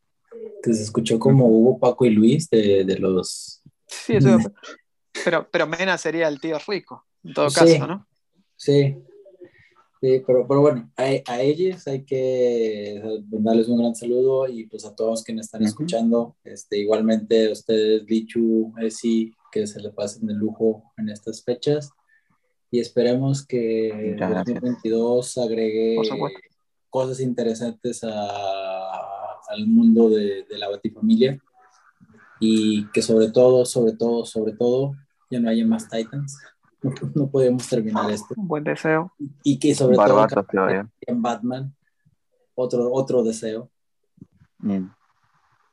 que se escuchó como Hugo, Paco y Luis de, de los... Sí, eso- (laughs) pero, pero Mena sería el tío rico, en todo Sí. caso, ¿no? Sí, sí, pero, pero bueno, a, a ellos hay que darles un gran saludo y pues a todos quienes están Ujú. escuchando, este, igualmente a ustedes, Lichu, Esi, que se le pasen de lujo en estas fechas y esperemos que Muchas gracias. 2022 agregue cosas interesantes a- al mundo de, de la Batifamilia y que sobre todo, sobre todo, sobre todo, ya no haya más Titans. No, (laughs) no podemos terminar esto. Un buen deseo. Y que sobre todo en Batman, otro, otro deseo. Mm.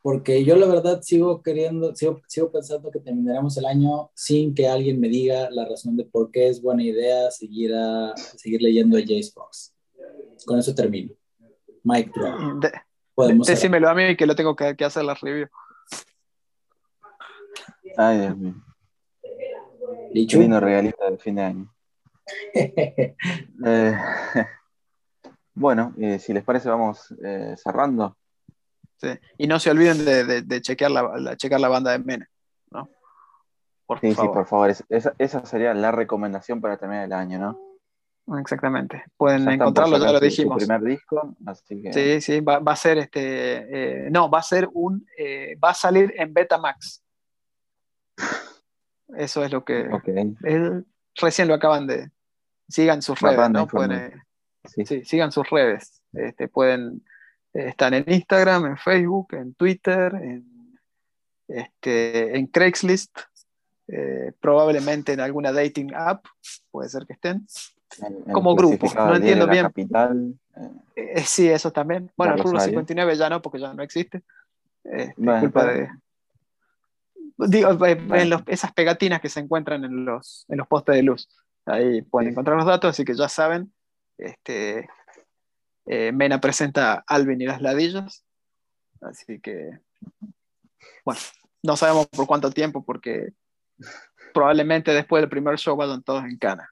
Porque yo la verdad sigo queriendo, sigo, sigo pensando que terminaremos el año sin que alguien me diga la razón de por qué es buena idea seguir, a, seguir leyendo a Jace Fox. Con eso termino. Mike. De- Podemos decímelo a mí que lo tengo que, que hacer la review. Ay, Dios mío. Qué Lichu. lindo regalito de fin de año. (laughs) Eh, (laughs) bueno, eh, si les parece, vamos eh, cerrando. Sí. Y no se olviden de, de- de chequear, la, la- checar la banda de Mena, ¿no? Por Sí, sí, favor. por favor. Es- esa, esa sería la recomendación para terminar el año, ¿no? Exactamente. Pueden Ya encontrarlo, ya lo su dijimos. primer disco, así que Sí, sí, va, va a ser este. eh, no, va a ser un. eh, va a salir en Betamax. (laughs) Eso es lo que. recién lo acaban de. Sigan sus redes, ¿no? Pueden, sí. sí, sigan sus redes. Este, pueden eh, estar en Instagram, en Facebook, en Twitter, en, este, en Craigslist, eh, probablemente en alguna dating app, puede ser que estén. En- Como grupo, no entiendo bien. Capital, eh, Eh, sí, eso también. Bueno, el Rubro sabía. 59 ya no, porque ya no existe. Bueno, culpa de. Digo, eh, en los- esas pegatinas que se encuentran en los, en los postes de luz. Ahí pueden encontrar los datos, así que ya saben. Este, eh, Mena presenta Alvin y las ladillas. Así que, bueno, no sabemos por cuánto tiempo, porque probablemente después del primer show vayan todos en cana.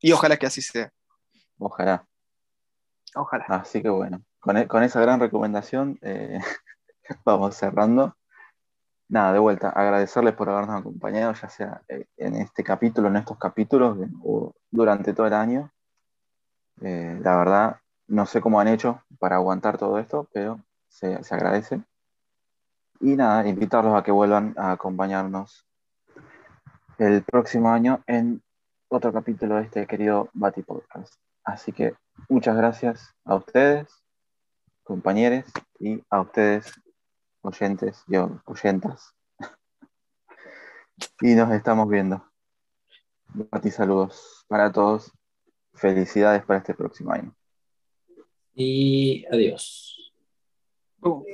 Y ojalá que así sea. ojalá. Ojalá. Así que bueno, con, e- con esa gran recomendación eh, (laughs) vamos cerrando. Nada, de vuelta, agradecerles por habernos acompañado, ya sea eh, en este capítulo, en estos capítulos, o durante todo el año. Eh, la verdad, no sé cómo han hecho para aguantar todo esto, pero se, se agradece. Y nada, invitarlos a que vuelvan a acompañarnos el próximo año en otro capítulo de este querido Bati Podcast. Así que muchas gracias a ustedes, compañeros, y a ustedes, oyentes, yo, oyentas. y nos estamos viendo. Mati, saludos para todos. Felicidades para este próximo año. Y adiós. Uh.